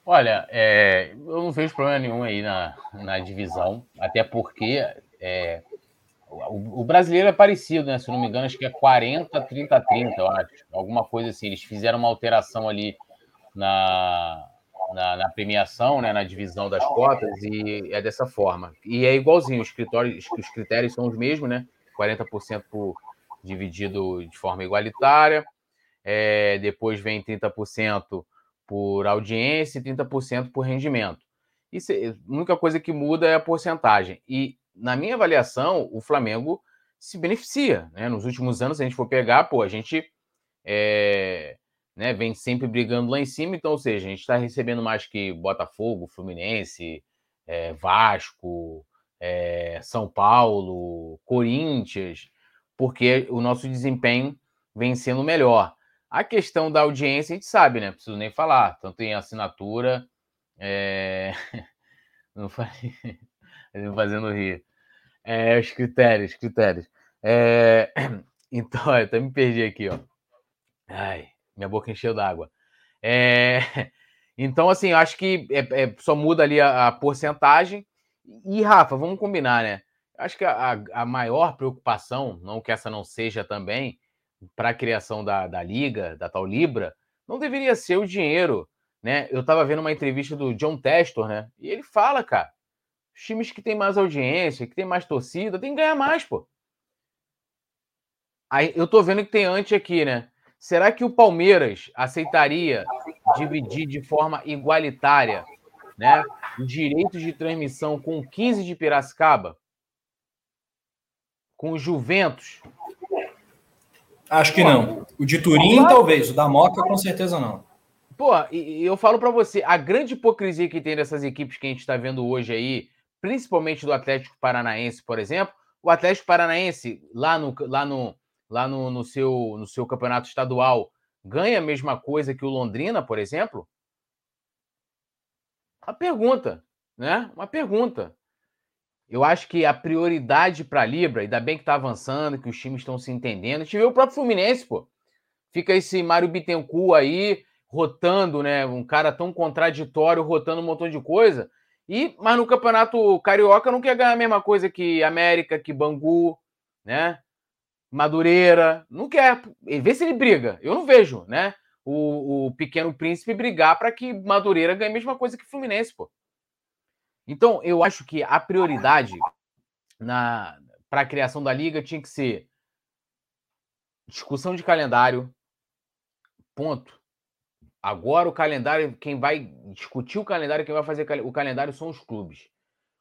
Olha, é, eu não vejo problema nenhum aí na, na divisão, até porque é, o, brasileiro é parecido, né? Se não me engano, acho que é 40, 30, 30, eu acho. Alguma coisa assim. Eles fizeram uma alteração ali na, na, na, premiação, né, na divisão das cotas, e é dessa forma. E é igualzinho, os critérios, os critérios são os mesmos, né? 40% por, dividido de forma igualitária, é, depois vem 30% por audiência e 30% por rendimento. Isso, é, a única coisa que muda é a porcentagem. E, na minha avaliação, o Flamengo se beneficia. Né? Nos últimos anos, se a gente for pegar, pô, a gente é, né, vem sempre brigando lá em cima, então, ou seja, a gente está recebendo mais que Botafogo, Fluminense, é, Vasco, é, São Paulo, Corinthians, porque o nosso desempenho vem sendo melhor. A questão da audiência, a gente sabe, né? Preciso nem falar, tanto em assinatura. É... <laughs> Não falei. Fazendo rir. É, os critérios, critérios. É... <clears throat> Então, eu até me perdi aqui, ó. Ai, minha boca encheu d'água. É... <laughs> Então, assim, eu acho que é, é, só muda ali a, a, porcentagem. E, Rafa, vamos combinar, né? Acho que a, a maior preocupação, não que essa não seja também, para a criação da, da liga, da tal Libra, não deveria ser o dinheiro, né? Eu estava vendo uma entrevista do John Testor, né? E ele fala, cara, os times que têm mais audiência, que têm mais torcida, tem que ganhar mais, pô. Aí eu tô vendo que tem antes aqui, né? Será que o Palmeiras aceitaria dividir de forma igualitária, né, os direitos de transmissão com 15 de Piracicaba? Com o Juventus? Acho que não. O de Turim, talvez. O da Moca, com certeza não. Pô, e eu falo para você, a grande hipocrisia que tem dessas equipes que a gente está vendo hoje aí, principalmente do Atlético Paranaense, por exemplo, o Atlético Paranaense, lá no, lá no, lá no, no, seu, no seu campeonato estadual, ganha a mesma coisa que o Londrina, por exemplo? Uma pergunta, né? Uma pergunta. Eu acho que a prioridade para a Libra, ainda bem que está avançando, que os times estão se entendendo. A gente vê o próprio Fluminense, pô. Fica esse Mário Bittencourt aí, rotando, né? Um cara tão contraditório, rotando um montão de coisa. E, mas no campeonato carioca não quer ganhar a mesma coisa que América, que Bangu, né? Madureira, não quer. Vê se ele briga. Eu não vejo, né? O, o pequeno príncipe brigar para que Madureira ganhe a mesma coisa que Fluminense, pô. Então, eu acho que a prioridade para a criação da liga tinha que ser discussão de calendário, ponto. Agora o calendário, quem vai discutir o calendário, quem vai fazer o calendário são os clubes.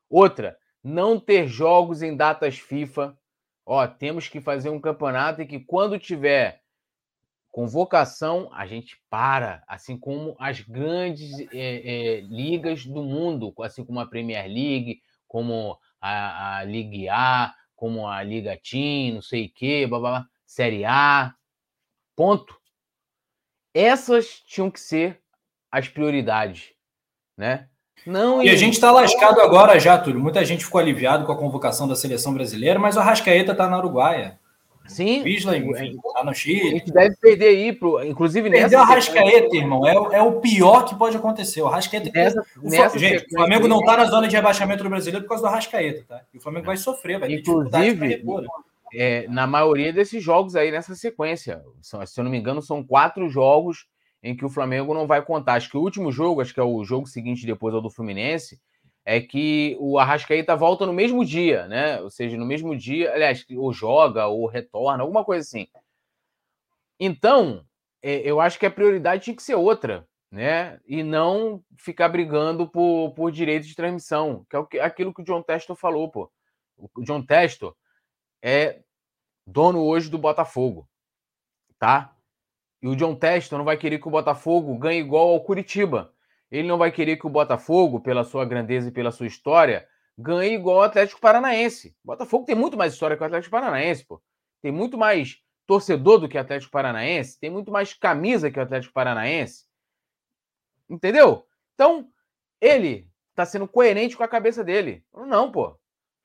Outra, não ter jogos em datas FIFA ó, temos que fazer um campeonato e que quando tiver convocação, a gente para, assim como as grandes é, é, ligas do mundo, assim como a Premier League, como a, a Liga A, como a Liga Team, não sei o quê, blá, blá, blá, Série A, ponto. Essas tinham que ser as prioridades, né? Não, e a gente está lascado agora já, Túlio. Muita gente ficou aliviado com a convocação da seleção brasileira, mas o Arrascaeta está na Uruguaia. Sim. Visla, está no Chile. A gente deve perder aí, pro, inclusive nessa. Perder o Arrascaeta, irmão, é, é o pior que pode acontecer. O Arrascaeta. Nessa, o, nessa gente, o Flamengo não está na zona de rebaixamento do brasileiro por causa do Arrascaeta, tá? E o Flamengo vai sofrer, vai inclusive, é, na maioria desses jogos aí nessa sequência. Se eu não me engano, são quatro jogos em que o Flamengo não vai contar. Acho que o último jogo, acho que é o jogo seguinte depois ao do Fluminense, é que o Arrascaeta volta no mesmo dia, né? Ou seja, no mesmo dia, aliás, ou joga ou retorna, alguma coisa assim. Então, é, eu acho que a prioridade tinha que ser outra, né? E não ficar brigando por, por direitos de transmissão, que é aquilo que o John Testor falou, pô. O John Testor é dono hoje do Botafogo, tá? E o John Teston não vai querer que o Botafogo ganhe igual ao Curitiba. Ele não vai querer que o Botafogo, pela sua grandeza e pela sua história, ganhe igual ao Atlético Paranaense. O Botafogo tem muito mais história que o Atlético Paranaense, pô. Tem muito mais torcedor do que o Atlético Paranaense, tem muito mais camisa que o Atlético Paranaense. Entendeu? Então, ele tá sendo coerente com a cabeça dele. Não, pô.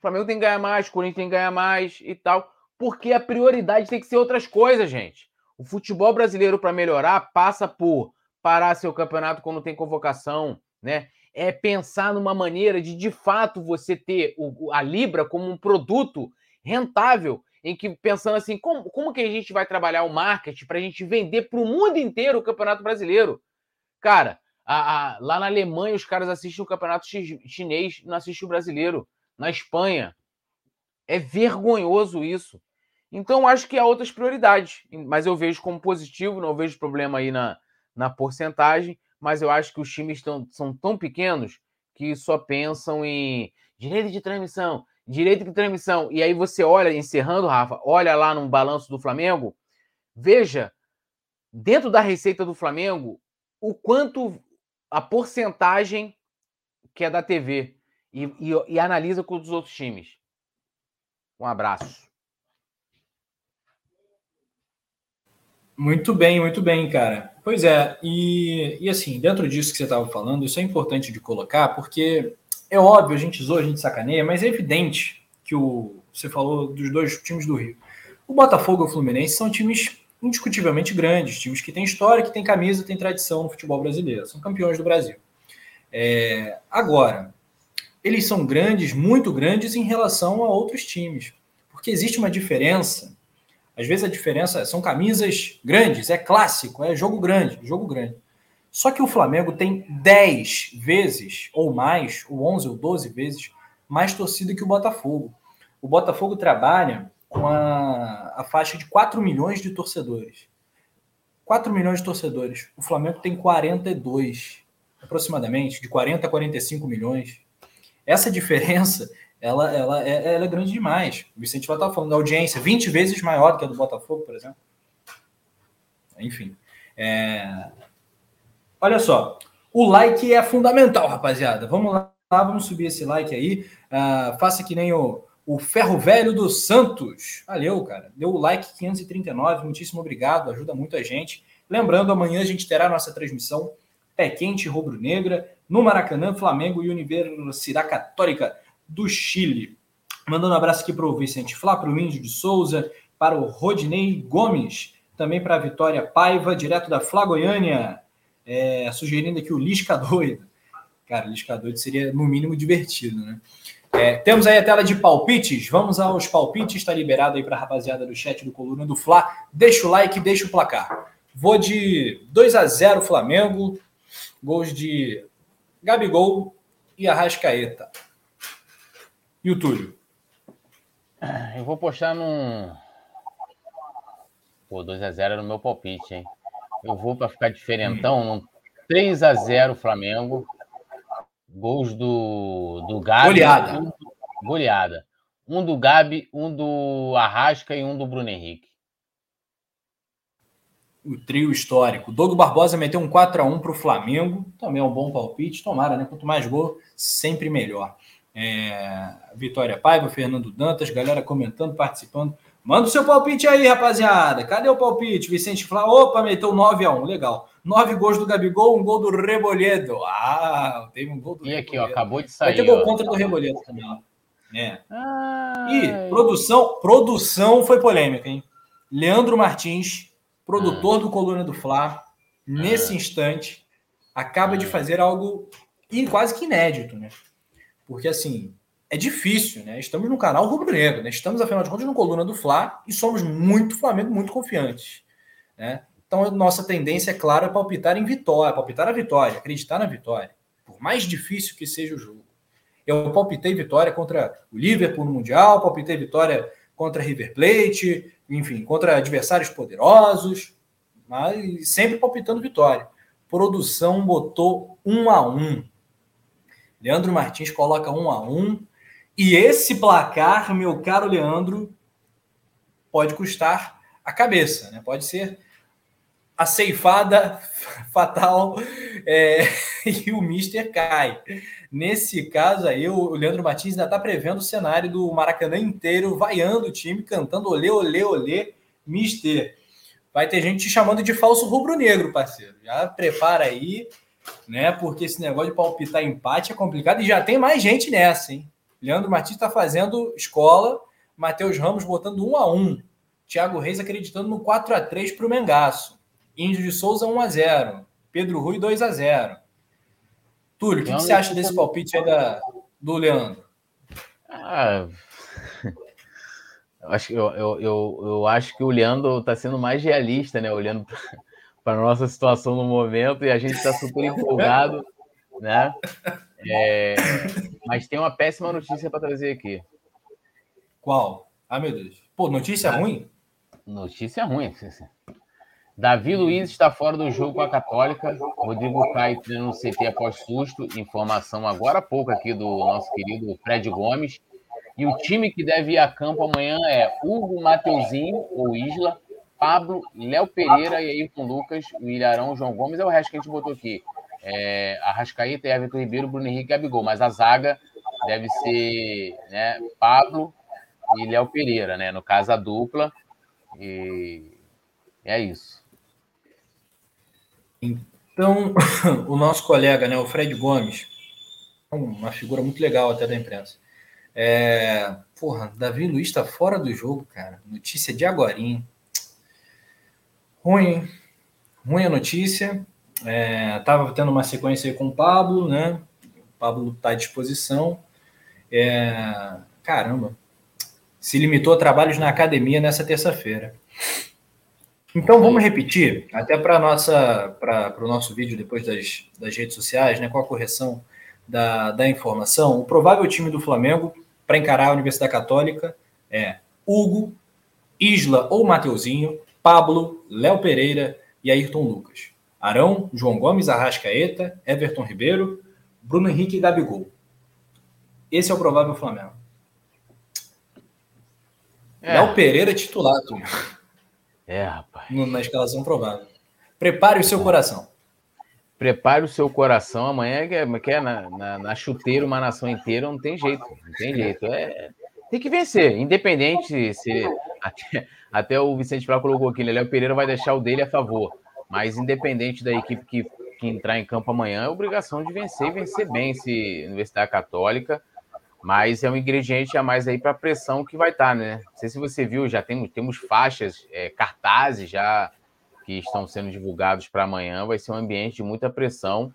Flamengo tem que ganhar mais, Corinthians tem que ganhar mais e tal. Porque a prioridade tem que ser outras coisas, gente. O futebol brasileiro, para melhorar, passa por parar seu campeonato quando tem convocação, né? É pensar numa maneira de, de fato, você ter o, a Libra como um produto rentável, em que pensando assim, como, como que a gente vai trabalhar o marketing para a gente vender para o mundo inteiro o Campeonato Brasileiro? Cara, A, a, lá na Alemanha, os caras assistem o campeonato chinês, não assistem o brasileiro. Na Espanha. É vergonhoso isso. Então, acho que há outras prioridades. Mas eu vejo como positivo, não vejo problema aí na, na porcentagem. Mas eu acho que os times tão, são tão pequenos que só pensam em direito de transmissão, direito de transmissão. E aí você olha, encerrando, Rafa, olha lá no balanço do Flamengo, veja, dentro da receita do Flamengo, o quanto a porcentagem que é da TV e, e, e analisa com os outros times. Um abraço. Muito bem, muito bem, cara. Pois é, e, e assim, dentro disso que você estava falando, isso é importante de colocar, porque é óbvio, a gente zoa, a gente sacaneia, mas é evidente que o você falou dos dois times do Rio. O Botafogo e o Fluminense são times indiscutivelmente grandes, times que têm história, que têm camisa, têm tradição no futebol brasileiro, são campeões do Brasil. É, agora, eles são grandes, muito grandes em relação a outros times, porque existe uma diferença. Às vezes a diferença são camisas grandes, é clássico, é jogo grande, jogo grande. Só que o Flamengo tem 10 vezes ou mais, ou 11 ou 12 vezes mais torcida que o Botafogo. O Botafogo trabalha com a, a faixa de 4 milhões de torcedores. 4 milhões de torcedores. O Flamengo tem 42, aproximadamente, de 40 a 45 milhões. Essa diferença, ela, ela, é, ela é grande demais. O Vicente vai estar falando da audiência, 20 vezes maior do que a do Botafogo, por exemplo. Enfim. É... Olha só, o like é fundamental, rapaziada. Vamos lá, vamos subir esse like aí. Uh, faça que nem o, o Ferro Velho do Santos. Valeu, cara. Deu o like 539. Muitíssimo obrigado. Ajuda muito a gente. Lembrando, amanhã a gente terá nossa transmissão Pé Quente Rubro-Negra no Maracanã, Flamengo e Universidade Católica do Chile. Mandando um abraço aqui para o Vicente Flá, para o Índio de Souza, para o Rodinei Gomes, também para a Vitória Paiva, direto da Flá Goiânia, é, sugerindo aqui o Lisca Doido. Cara, Lisca Doido seria no mínimo divertido, né? É, temos aí a tela de palpites. Vamos aos palpites. Está liberado aí para a rapaziada do chat do Coluna do Fla. Deixa o like, deixa o placar. Vou de 2 a 0 Flamengo. Gols de Gabigol e Arrascaeta. E o Túlio? Eu vou postar num. Pô, 2 a 0 no meu palpite, hein? Eu vou para ficar diferentão, hum. num 3 a 0 Flamengo. Gols do, do Gabi. Goleada. Um, goleada. Um do Gabi, um do Arrasca e um do Bruno Henrique. O trio histórico. Douglas Barbosa meteu um 4x1 para o Flamengo. Também é um bom palpite. Tomara, né? Quanto mais gol, sempre melhor. É... Vitória Paiva, Fernando Dantas, galera comentando, participando. Manda o seu palpite aí, rapaziada. Cadê o palpite? Vicente Flá, opa, meteu 9 a 1 legal. Nove gols do Gabigol, um gol do Rebolhedo. Ah, teve um gol do E aqui, ó, acabou de sair. Vai ter gol ó. contra do Rebolhedo também, ó. É. E produção, produção foi polêmica, hein? Leandro Martins, produtor hum. do Coluna do Fla, nesse hum. instante, acaba de fazer algo quase que inédito, né? Porque assim, é difícil, né? Estamos no canal rubro-negro, né? Estamos, afinal de contas, no Coluna do Fla e somos muito Flamengo, muito confiantes, né? Então, nossa tendência, é claro, é palpitar em vitória, palpitar a vitória, acreditar na vitória, por mais difícil que seja o jogo. Eu palpitei vitória contra o Liverpool no Mundial, palpitei vitória contra River Plate, enfim, contra adversários poderosos, mas sempre palpitando vitória. Produção botou um a um. Leandro Martins coloca um a um e esse placar, meu caro Leandro, pode custar a cabeça, né? Pode ser a ceifada fatal é, <laughs> e o Mister cai. Nesse caso aí, o Leandro Martins ainda está prevendo o cenário do Maracanã inteiro, vaiando o time, cantando olê, olê, olê, Mister. Vai ter gente te chamando de falso rubro-negro, parceiro. Já prepara aí, né? Porque esse negócio de palpitar empate é complicado e já tem mais gente nessa, hein? Leandro Martins está fazendo escola, Matheus Ramos botando um a um, Thiago Reis acreditando no 4 a 3 para o Mengaço, Índio de Souza 1 a 0 Pedro Rui 2 a 0 Túlio, o que, que, você acha desse palpite aí da, do Leandro? Ah, <laughs> eu, acho, eu, eu, eu, eu acho que o Leandro está sendo mais realista, né? Olhando <laughs> para nossa situação no momento e a gente está super empolgado, né? É, mas tem uma péssima notícia para trazer aqui. Qual? Ah, meu Deus. Pô, notícia ah, ruim? Notícia ruim. Davi Luiz está fora do jogo com a Católica. Rodrigo Caio no CT após susto. Informação agora há pouco aqui do nosso querido Fred Gomes. E o time que deve ir a campo amanhã é Hugo Mateuzinho, ou Isla, Pablo, Léo Pereira e Ayrton Lucas, o Ilharão, João Gomes. É o resto que a gente botou aqui. É, Arrascaeta, Everton Ribeiro, Bruno Henrique e Gabigol. Mas a zaga deve ser né, Pablo e Léo Pereira, né? No caso, a dupla. E é isso. Então, <coughs> o nosso colega, né, o Fred Gomes, uma figura muito legal até da imprensa. É, porra, Davi Luiz está fora do jogo, cara. Notícia de agorinho. Ruim, ruim a notícia. É, tava tendo uma sequência aí com o Pablo, né? O Pablo está à disposição. É, caramba, se limitou a trabalhos na academia nessa terça-feira. Então vamos repetir, até para nossa para o nosso vídeo depois das, das redes sociais, né, com a correção da, da informação, o provável time do Flamengo para encarar a Universidade Católica é Hugo, Isla ou Mateuzinho, Pablo, Léo Pereira e Ayrton Lucas. Arão, João Gomes, Arrascaeta, Everton Ribeiro, Bruno Henrique e Gabigol. Esse é o provável Flamengo. É. Léo Pereira titular, Túlio. É, rapaz. Na escalação provável. Prepare o seu é. coração. Prepare o seu coração. Amanhã que é, que é na, na, na, chuteira, uma nação inteira, não tem jeito. Não tem jeito. É, tem que vencer. Independente se. Até, até o Vicente Flá colocou aqui, né? Léo Pereira vai deixar o dele a favor. Mas independente da equipe que, que entrar em campo amanhã, é obrigação de vencer e vencer bem esse Universidade Católica. Mas é um ingrediente a mais aí para a pressão que vai estar, tá, né? Não sei se você viu, já temos, temos faixas, é, cartazes já que estão sendo divulgados para amanhã. Vai ser um ambiente de muita pressão.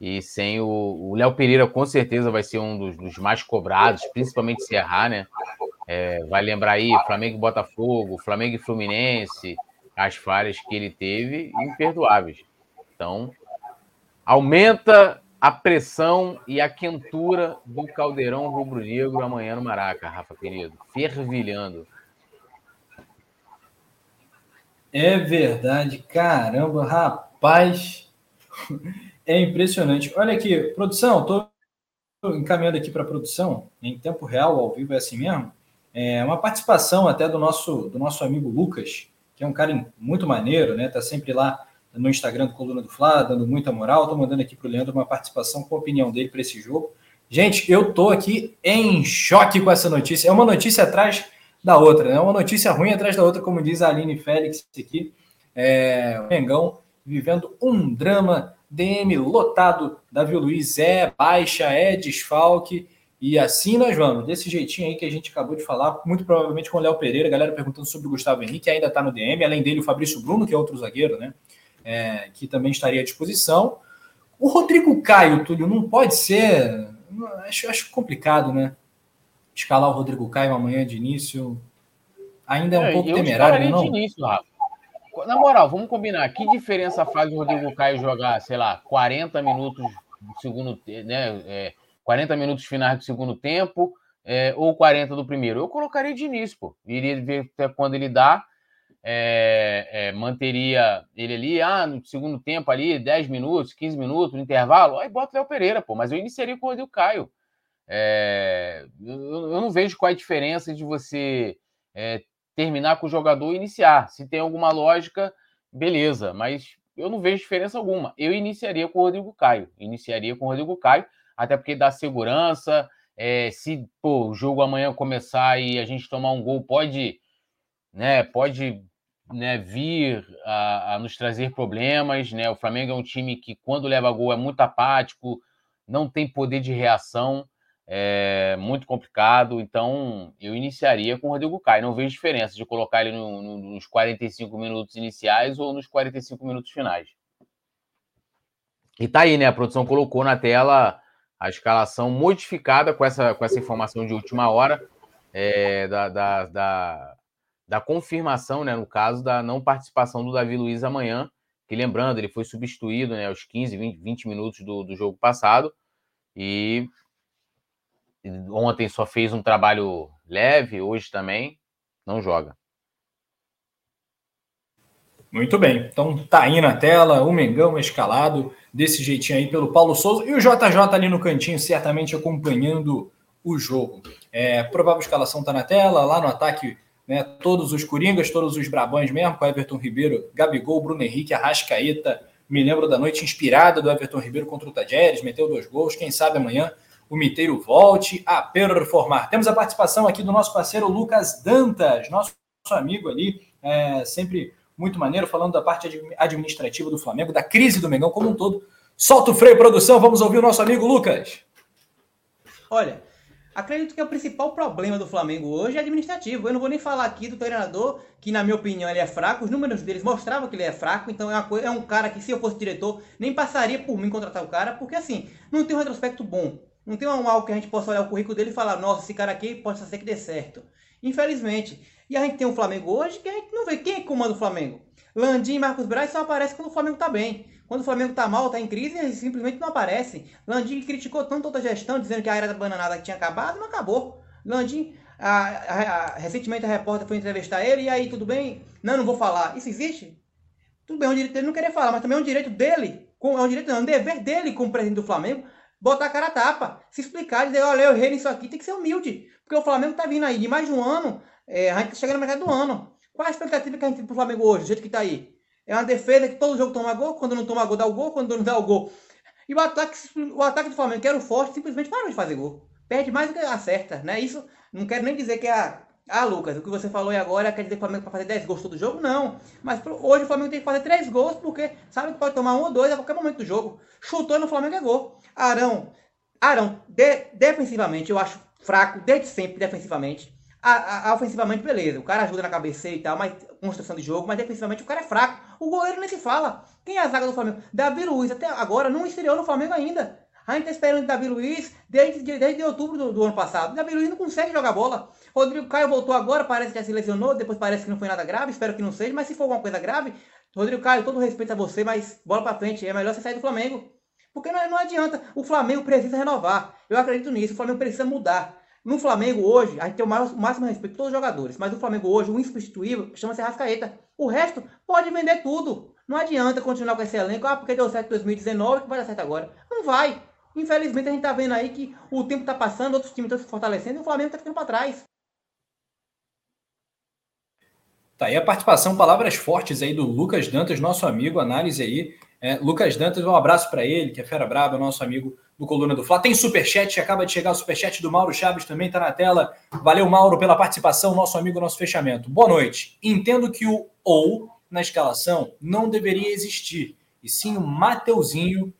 E sem o Léo Pereira, com certeza, vai ser um dos, dos mais cobrados, principalmente se errar, né? É, vai lembrar aí Flamengo e Botafogo, Flamengo e Fluminense, as falhas que ele teve, imperdoáveis. Então, aumenta a pressão e a quentura do caldeirão rubro-negro amanhã no Maraca, Rafa querido. Fervilhando. É verdade, caramba, rapaz. É impressionante. Olha aqui, produção, estou encaminhando aqui para a produção, em tempo real, ao vivo é assim mesmo. É uma participação até do nosso, do nosso amigo Lucas, que é um cara muito maneiro, né? Tá sempre lá no Instagram do Coluna do Fla, dando muita moral. Estou mandando aqui para o Leandro uma participação com a opinião dele para esse jogo. Gente, eu estou aqui em choque com essa notícia. É uma notícia atrás da outra, né? É uma notícia ruim atrás da outra, como diz a Aline Félix aqui. É, o Mengão vivendo um drama, DM lotado, Davi Luiz é baixa, é desfalque. E assim nós vamos, desse jeitinho aí que a gente acabou de falar, muito provavelmente com o Léo Pereira, galera perguntando sobre o Gustavo Henrique, ainda está no DM, além dele o Fabrício Bruno, que é outro zagueiro, né? É, que também estaria à disposição. O Rodrigo Caio, Túlio, não pode ser. Acho, acho complicado, né? Escalar o Rodrigo Caio amanhã de início. Ainda é um é, pouco temerário, não? De início, Rafa. Na moral, vamos combinar. Que diferença faz o Rodrigo Caio jogar, sei lá, 40 minutos do segundo, né? É, 40 minutos finais do segundo tempo é, ou 40 do primeiro? Eu colocaria de início, pô. Iria ver até quando ele dá é, é, manteria ele ali, ah, no segundo tempo ali, 10 minutos, 15 minutos, no intervalo, aí bota o Léo Pereira, pô, mas eu iniciaria com o Rodrigo Caio. É, eu, eu, não vejo qual é a diferença de você é, terminar com o jogador e iniciar. Se tem alguma lógica, beleza, mas eu não vejo diferença alguma. Eu iniciaria com o Rodrigo Caio, iniciaria com o Rodrigo Caio, até porque dá segurança. É, se pô, o jogo amanhã começar e a gente tomar um gol, pode, né, pode né, vir a, a, nos trazer problemas. Né? O Flamengo é um time que, quando leva gol, é muito apático, não tem poder de reação, é muito complicado. Então, eu iniciaria com o Rodrigo Caio. Não vejo diferença de colocar ele no, no, nos 45 minutos iniciais ou nos 45 minutos finais. E tá aí, né? A produção colocou na tela a escalação modificada com essa, com essa informação de última hora é, da, da, da da confirmação, né, no caso da não participação do Davi Luiz amanhã. Que lembrando, ele foi substituído né, aos 15, 20, 20 minutos do, do jogo passado e ontem só fez um trabalho leve, hoje também não joga. Muito bem. Então tá aí na tela o Mengão escalado desse jeitinho aí pelo Paulo Souza e o JJ ali no cantinho, certamente acompanhando o jogo. É, provável escalação tá na tela, lá no ataque, né, todos os Coringas, todos os Brabões mesmo, com Everton Ribeiro, Gabigol, Bruno Henrique, Arrascaeta. Me lembro da noite inspirada do Everton Ribeiro contra o Tajeres, meteu dois gols. Quem sabe amanhã o Miteiro volte a performar. Temos a participação aqui do nosso parceiro Lucas Dantas, nosso amigo ali, é, sempre muito maneiro, falando da parte administrativa do Flamengo, da crise do Mengão como um todo. Solta o freio, produção, vamos ouvir o nosso amigo Lucas. Olha, acredito que o principal problema do Flamengo hoje é administrativo. Eu não vou nem falar aqui do treinador, que na minha opinião ele é fraco, os números deles mostravam que ele é fraco, então é, coisa, é um cara que se eu fosse diretor, nem passaria por mim contratar o cara, porque assim, não tem um retrospecto bom. Não tem um algo que a gente possa olhar o currículo dele e falar, nossa, esse cara aqui pode ser que dê certo. Infelizmente. E a gente tem um Flamengo hoje que a gente não vê quem é comanda o Flamengo. Landim e Marcos Braz só aparecem quando o Flamengo tá bem. Quando o Flamengo tá mal, tá em crise, eles simplesmente não aparecem. Landim criticou tanto toda a gestão, dizendo que a era da bananada tinha acabado, não acabou. Landim, a, a, a, recentemente a repórter foi entrevistar ele, e aí, tudo bem? Não, não vou falar. Isso existe? Tudo bem, é um direito dele não querer falar, mas também é um direito dele, é um direito, não, é um dever dele como presidente do Flamengo, botar a cara a tapa, se explicar, dizer, olha, eu errei nisso aqui, tem que ser humilde. Porque o Flamengo tá vindo aí de mais de um ano, é, a gente tá chegando no metade do ano. Qual a expectativa que a gente tem pro Flamengo hoje, do jeito que tá aí? É uma defesa que todo jogo toma gol, quando não toma gol dá o gol, quando não dá o gol. E o ataque, o ataque do Flamengo, que era o forte, simplesmente parou de fazer gol. Perde mais do que acerta, né? Isso não quero nem dizer que é a. Ah, Lucas, o que você falou aí agora quer dizer que o Flamengo vai fazer 10 gols todo jogo? Não. Mas hoje o Flamengo tem que fazer 3 gols porque sabe que pode tomar um ou dois a qualquer momento do jogo. Chutou no Flamengo é gol. Arão Arão, de, defensivamente, eu acho fraco desde sempre, defensivamente. A, a, a, ofensivamente, beleza. O cara ajuda na cabeça e tal, mas construção de jogo, mas defensivamente o cara é fraco. O goleiro nem se fala. Quem é a zaga do Flamengo? Davi Luiz, até agora, não estreou no Flamengo ainda. A gente tá esperando Davi Luiz desde, desde outubro do, do, ano passado. Davi Luiz não consegue jogar bola. Rodrigo Caio voltou agora, parece que já se lesionou, depois parece que não foi nada grave, espero que não seja, mas se for alguma coisa grave, Rodrigo Caio, todo respeito a você, mas bola pra frente, é melhor você sair do Flamengo. Porque não, não adianta. O Flamengo precisa renovar. Eu acredito nisso. O Flamengo precisa mudar. No Flamengo hoje, a gente tem o máximo respeito por todos os jogadores. Mas o Flamengo hoje, o insubstituível, chama-se Rascaeta. O resto pode vender tudo. Não adianta continuar com esse elenco. Ah, porque deu certo em 2019, que vai dar certo agora. Não vai. Infelizmente a gente tá vendo aí que o tempo tá passando, outros times estão se fortalecendo e o Flamengo tá ficando para trás. Tá aí a participação, palavras fortes aí do Lucas Dantas, nosso amigo, análise aí é, Lucas Dantas, um abraço para ele, que é fera braba, nosso amigo do Coluna do Fla. Tem superchat, acaba de chegar o superchat do Mauro Chaves, também está na tela. Valeu, Mauro, pela participação, nosso amigo, nosso fechamento. Boa noite. Entendo que o ou na escalação não deveria existir, e sim o Mateuzinho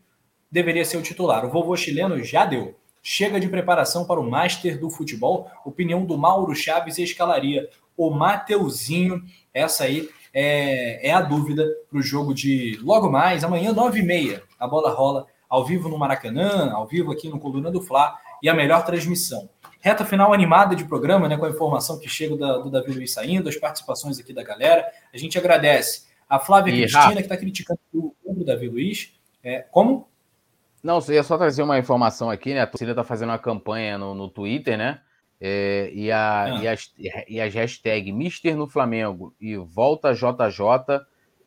deveria ser o titular. O vovô chileno já deu. Chega de preparação para o Master do Futebol. Opinião do Mauro Chaves escalaria o Mateuzinho. Essa aí é, é a dúvida para o jogo de logo mais, amanhã, 9h30. A bola rola ao vivo no Maracanã, ao vivo aqui no Coluna do Fla e a melhor transmissão. Reta final animada de programa, né, com a informação que chega da, do Davi Luiz saindo, as participações aqui da galera. A gente agradece a Flávia e Cristina, que está criticando o Davi Luiz. É, como? Não, eu ia só trazer uma informação aqui, né? A torcida está fazendo uma campanha no, no Twitter, né? É, e, a, ah. e, as, e as hashtags Mister no Flamengo e Volta JJ,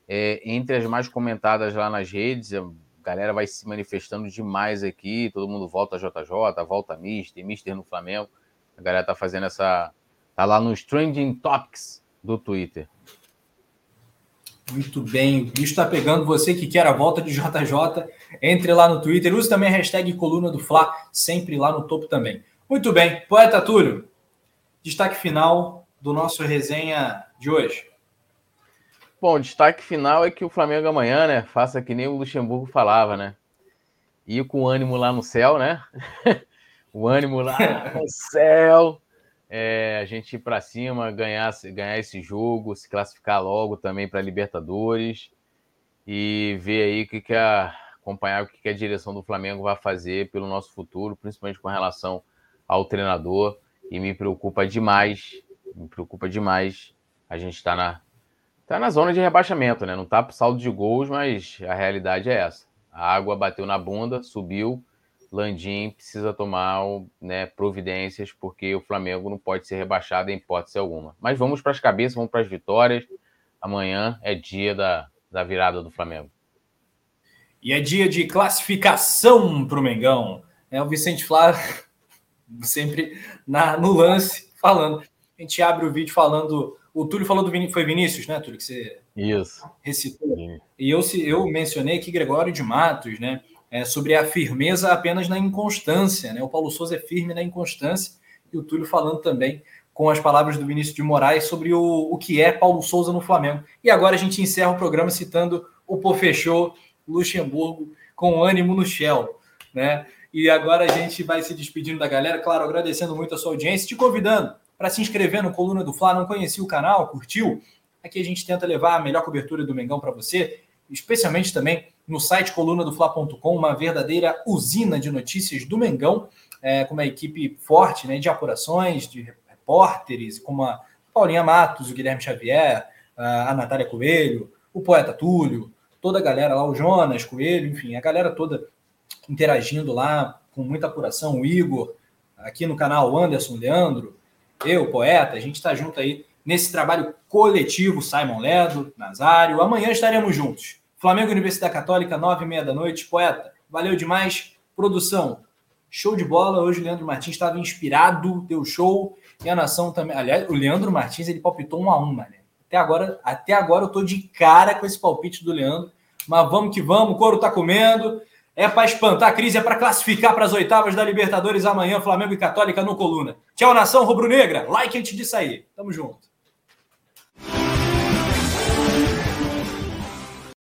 é, entre as mais comentadas lá nas redes, galera vai se manifestando demais aqui, todo mundo volta JJ, volta Mister, Mister no Flamengo. A galera tá fazendo essa. tá lá nos Trending Topics do Twitter. Muito bem, o bicho está pegando. Você que quer a volta de JJ, entre lá no Twitter. Use também a hashtag Coluna do Fla, sempre lá no topo também. Muito bem. Poeta Túlio, destaque final do nosso resenha de hoje. Bom, destaque final é que o Flamengo amanhã, né, faça que nem o Luxemburgo falava, né? Ir com ânimo lá no céu, né? <laughs> o ânimo lá no céu. É, a gente ir para cima, ganhar, ganhar esse jogo, se classificar logo também para Libertadores e ver aí o que, que a acompanhar o que, que a direção do Flamengo vai fazer pelo nosso futuro, principalmente com relação ao treinador e me preocupa demais, me preocupa demais a gente estar tá na Tá na zona de rebaixamento, né? Não tá pro saldo de gols, mas a realidade é essa. A água bateu na bunda, subiu. Landim precisa tomar né, providências, porque o Flamengo não pode ser rebaixado em hipótese alguma. Mas vamos para as cabeças, vamos para as vitórias. Amanhã é dia da, da virada do Flamengo. E é dia de classificação para o Mengão. É o Vicente Flávio <laughs> sempre na, no lance falando. A gente abre o vídeo falando o Túlio falou do Vinícius, foi Vinícius, né, Túlio, que você Isso. recitou. Sim. E eu, eu mencionei aqui Gregório de Matos, né, é, sobre a firmeza apenas na inconstância, né? O Paulo Souza é firme na inconstância e o Túlio falando também com as palavras do Vinícius de Moraes sobre o, o que é Paulo Souza no Flamengo. E agora a gente encerra o programa citando o Pofechou Luxemburgo com ânimo no Shell, né? E agora a gente vai se despedindo da galera, claro, agradecendo muito a sua audiência, te convidando para se inscrever no Coluna do Fla. Não conhecia o canal, curtiu? Aqui a gente tenta levar a melhor cobertura do Mengão para você, especialmente também no site colunadofla.com, uma verdadeira usina de notícias do Mengão, é, com uma equipe forte né, de apurações, de repórteres, como a Paulinha Matos, o Guilherme Xavier, a Natália Coelho, o poeta Túlio, toda a galera lá, o Jonas Coelho, enfim, a galera toda interagindo lá com muita apuração, o Igor, aqui no canal, o Anderson, o Leandro, eu, poeta, a gente está junto aí nesse trabalho coletivo, Simon Ledo, Nazário. Amanhã estaremos juntos. Flamengo Universidade Católica, nove e meia da noite. Poeta, valeu demais. Produção, show de bola. Hoje o Leandro Martins estava inspirado, deu show. E a nação também. Aliás, o Leandro Martins ele palpitou um a um, mano. Até agora, até agora eu tô de cara com esse palpite do Leandro. Mas vamos que vamos, o couro tá comendo. É para espantar a crise, é para classificar para as oitavas da Libertadores amanhã, Flamengo e Católica no Coluna. Tchau, nação rubro-negra. Like antes de sair. Tamo junto.